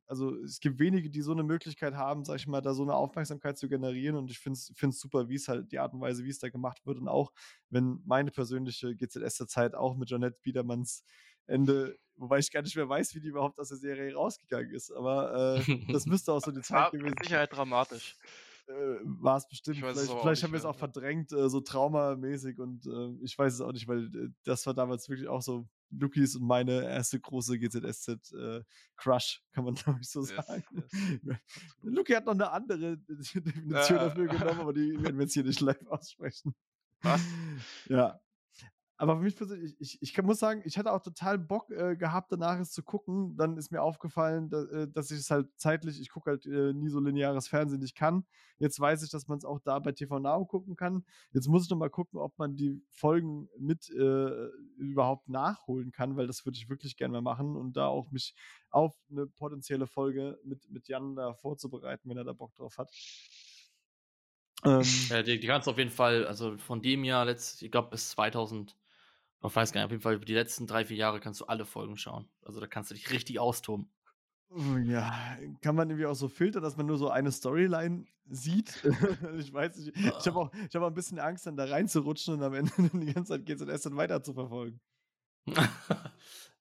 also es gibt wenige, die so eine Möglichkeit haben, sag ich mal, da so eine Aufmerksamkeit zu generieren und ich finde es super, wie es halt die Art und Weise, wie es da gemacht wird und auch, wenn meine persönliche GZS-Zeit auch mit Jeanette Biedermanns Ende, wobei ich gar nicht mehr weiß, wie die überhaupt aus der Serie rausgegangen ist, aber äh, das müsste auch so *laughs* die Zeit gewesen sein. Sicherheit dramatisch war es bestimmt. Vielleicht, vielleicht haben wir es auch verdrängt, äh, so traumamäßig und äh, ich weiß es auch nicht, weil äh, das war damals wirklich auch so Lukis und meine erste große GZSZ-Crush, äh, kann man *laughs* glaube ich so sagen. Yes, yes. Luki hat noch eine andere *laughs* Definition dafür genommen, aber die werden wir jetzt hier nicht live *laughs* aussprechen. Was? Ja, aber für mich persönlich, ich, ich, ich muss sagen, ich hatte auch total Bock äh, gehabt, danach es zu gucken. Dann ist mir aufgefallen, da, äh, dass ich es halt zeitlich, ich gucke halt äh, nie so lineares Fernsehen nicht kann. Jetzt weiß ich, dass man es auch da bei TV Now gucken kann. Jetzt muss ich noch mal gucken, ob man die Folgen mit äh, überhaupt nachholen kann, weil das würde ich wirklich gerne mal machen und da auch mich auf eine potenzielle Folge mit, mit Jan da vorzubereiten, wenn er da Bock drauf hat. Ähm, ja, die, die kannst du auf jeden Fall, also von dem Jahr, letzt, ich glaube bis 2000 ich weiß gar nicht, auf jeden Fall über die letzten drei, vier Jahre kannst du alle Folgen schauen. Also da kannst du dich richtig austoben. Oh ja, kann man irgendwie auch so filtern, dass man nur so eine Storyline sieht? *laughs* ich weiß nicht. Ich habe auch, hab auch ein bisschen Angst, dann da reinzurutschen und am Ende *laughs* die ganze Zeit geht es erst dann weiter zu verfolgen. *laughs*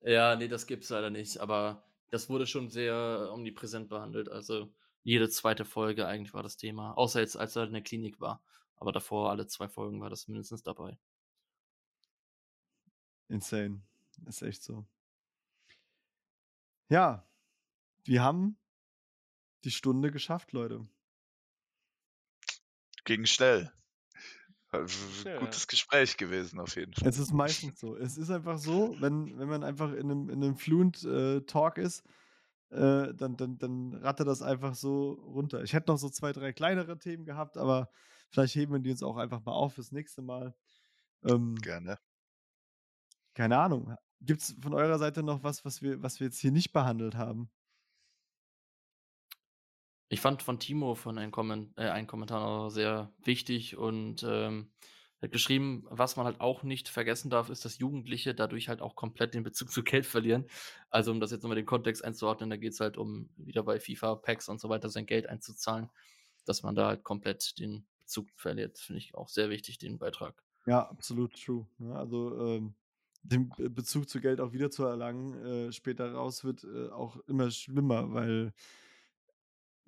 ja, nee, das gibt es leider nicht. Aber das wurde schon sehr omnipräsent behandelt. Also jede zweite Folge eigentlich war das Thema. Außer jetzt, als er in der Klinik war. Aber davor, alle zwei Folgen war das mindestens dabei. Insane. Ist echt so. Ja, wir haben die Stunde geschafft, Leute. Ging schnell. Gutes Gespräch gewesen, auf jeden Fall. Es ist meistens so. Es ist einfach so, wenn, wenn man einfach in einem, in einem Fluent äh, Talk ist, äh, dann, dann, dann rattert das einfach so runter. Ich hätte noch so zwei, drei kleinere Themen gehabt, aber vielleicht heben wir die uns auch einfach mal auf fürs nächste Mal. Ähm, Gerne keine Ahnung. Gibt es von eurer Seite noch was, was wir, was wir jetzt hier nicht behandelt haben? Ich fand von Timo von einem, Komment äh, einen Kommentar sehr wichtig und ähm, hat geschrieben, was man halt auch nicht vergessen darf, ist, dass Jugendliche dadurch halt auch komplett den Bezug zu Geld verlieren. Also um das jetzt nochmal den Kontext einzuordnen, da geht es halt um wieder bei FIFA, Packs und so weiter sein Geld einzuzahlen, dass man da halt komplett den Bezug verliert. Finde ich auch sehr wichtig, den Beitrag. Ja, absolut true. Ne? Also ähm, den Bezug zu Geld auch wieder zu erlangen, äh, später raus wird äh, auch immer schlimmer, weil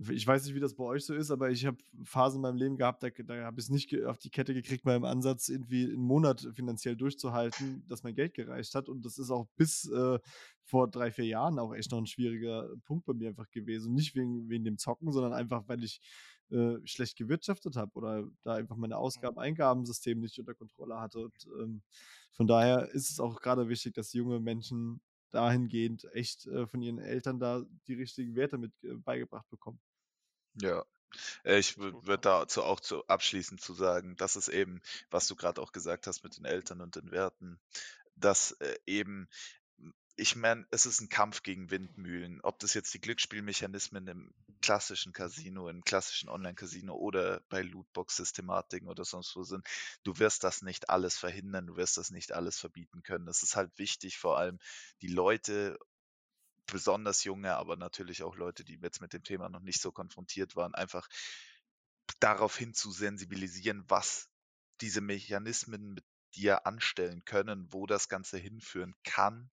ich weiß nicht, wie das bei euch so ist, aber ich habe Phasen in meinem Leben gehabt, da, da habe ich es nicht auf die Kette gekriegt, im Ansatz irgendwie einen Monat finanziell durchzuhalten, dass mein Geld gereicht hat. Und das ist auch bis äh, vor drei, vier Jahren auch echt noch ein schwieriger Punkt bei mir einfach gewesen. nicht wegen, wegen dem Zocken, sondern einfach, weil ich äh, schlecht gewirtschaftet habe oder da einfach meine mhm. Ausgaben-Eingabensystem nicht unter Kontrolle hatte. Und ähm, von daher ist es auch gerade wichtig, dass junge Menschen dahingehend echt äh, von ihren Eltern da die richtigen Werte mit äh, beigebracht bekommen. Ja, äh, ich würde dazu auch zu abschließend zu sagen, das ist eben, was du gerade auch gesagt hast mit den Eltern und den Werten, dass äh, eben ich meine, es ist ein Kampf gegen Windmühlen. Ob das jetzt die Glücksspielmechanismen im klassischen Casino, im klassischen Online-Casino oder bei Lootbox-Systematiken oder sonst wo sind, du wirst das nicht alles verhindern, du wirst das nicht alles verbieten können. Es ist halt wichtig, vor allem die Leute, besonders junge, aber natürlich auch Leute, die jetzt mit dem Thema noch nicht so konfrontiert waren, einfach darauf hin zu sensibilisieren, was diese Mechanismen mit dir anstellen können, wo das Ganze hinführen kann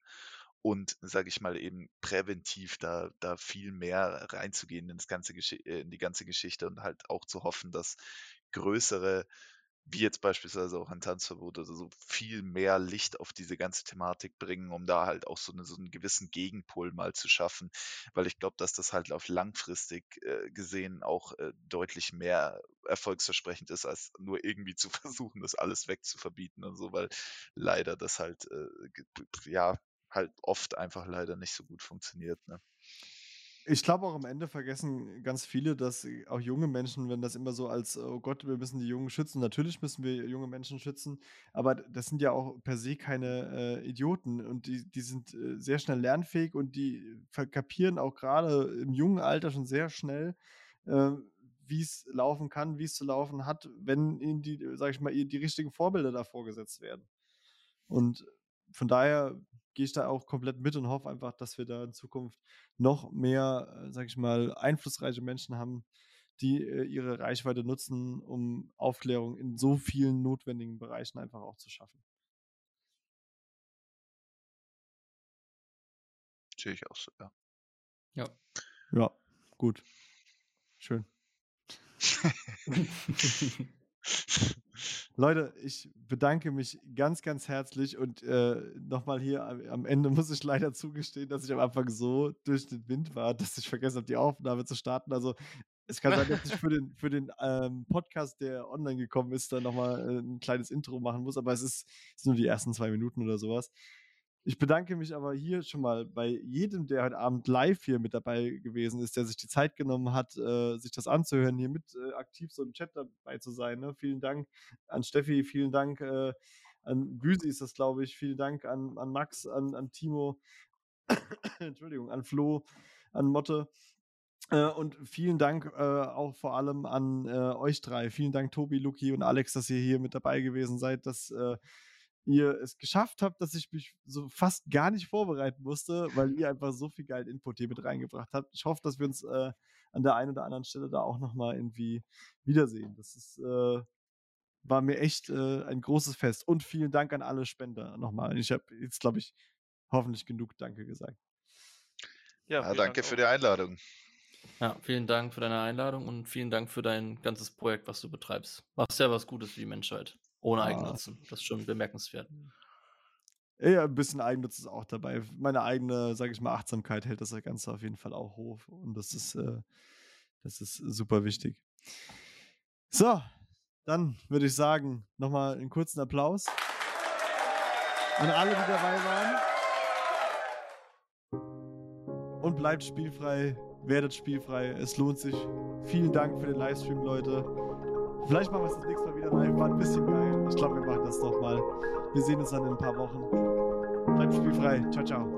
und, sage ich mal, eben präventiv da, da viel mehr reinzugehen ins ganze äh, in die ganze Geschichte und halt auch zu hoffen, dass größere wie jetzt beispielsweise auch ein Tanzverbot oder so, viel mehr Licht auf diese ganze Thematik bringen, um da halt auch so, eine, so einen gewissen Gegenpol mal zu schaffen. Weil ich glaube, dass das halt auf langfristig äh, gesehen auch äh, deutlich mehr erfolgsversprechend ist, als nur irgendwie zu *laughs* versuchen, das alles wegzuverbieten und so, weil leider das halt, äh, ja, halt oft einfach leider nicht so gut funktioniert. Ne? Ich glaube auch am Ende vergessen ganz viele, dass auch junge Menschen, wenn das immer so als, oh Gott, wir müssen die Jungen schützen. Natürlich müssen wir junge Menschen schützen, aber das sind ja auch per se keine äh, Idioten und die, die sind äh, sehr schnell lernfähig und die kapieren auch gerade im jungen Alter schon sehr schnell, äh, wie es laufen kann, wie es zu laufen hat, wenn ihnen die, sag ich mal, die richtigen Vorbilder da vorgesetzt werden. Und von daher gehe ich da auch komplett mit und hoffe einfach, dass wir da in Zukunft noch mehr, äh, sag ich mal, einflussreiche Menschen haben, die äh, ihre Reichweite nutzen, um Aufklärung in so vielen notwendigen Bereichen einfach auch zu schaffen. Sehe ich auch so, ja. Ja. Ja, gut. Schön. *laughs* *laughs* Leute, ich bedanke mich ganz, ganz herzlich und äh, nochmal hier am Ende *laughs* muss ich leider zugestehen, dass ich am Anfang so durch den Wind war, dass ich vergessen habe, die Aufnahme zu starten. Also es kann sein, dass ich *laughs* für den, für den ähm, Podcast, der online gekommen ist, dann nochmal äh, ein kleines Intro machen muss, aber es ist, es ist nur die ersten zwei Minuten oder sowas. Ich bedanke mich aber hier schon mal bei jedem, der heute Abend live hier mit dabei gewesen ist, der sich die Zeit genommen hat, äh, sich das anzuhören, hier mit äh, aktiv so im Chat dabei zu sein. Ne? Vielen Dank an Steffi, vielen Dank äh, an Büsi ist das, glaube ich, vielen Dank an, an Max, an, an Timo, *coughs* Entschuldigung, an Flo, an Motte. Äh, und vielen Dank äh, auch vor allem an äh, euch drei. Vielen Dank, Tobi, Luki und Alex, dass ihr hier mit dabei gewesen seid. Das äh, ihr es geschafft habt, dass ich mich so fast gar nicht vorbereiten musste, weil ihr einfach so viel geilen Input hier mit reingebracht habt. Ich hoffe, dass wir uns äh, an der einen oder anderen Stelle da auch nochmal irgendwie wiedersehen. Das ist, äh, war mir echt äh, ein großes Fest. Und vielen Dank an alle Spender nochmal. Ich habe jetzt, glaube ich, hoffentlich genug Danke gesagt. Ja, ja danke für die Einladung. Ja, vielen Dank für deine Einladung und vielen Dank für dein ganzes Projekt, was du betreibst. Machst ja was Gutes für die Menschheit. Ohne ah. Eigennutzen. Das ist schon bemerkenswert. Ja, ein bisschen Eigennutz ist auch dabei. Meine eigene, sage ich mal, Achtsamkeit hält das Ganze auf jeden Fall auch hoch. Und das ist, äh, das ist super wichtig. So, dann würde ich sagen, nochmal einen kurzen Applaus an alle, die dabei waren. Und bleibt spielfrei, werdet spielfrei. Es lohnt sich. Vielen Dank für den Livestream, Leute. Vielleicht machen wir es das nächste Mal wieder live. War ein bisschen geil. Ich glaube, wir machen das nochmal. Wir sehen uns dann in ein paar Wochen. Bleibt spielfrei. Ciao. Ciao.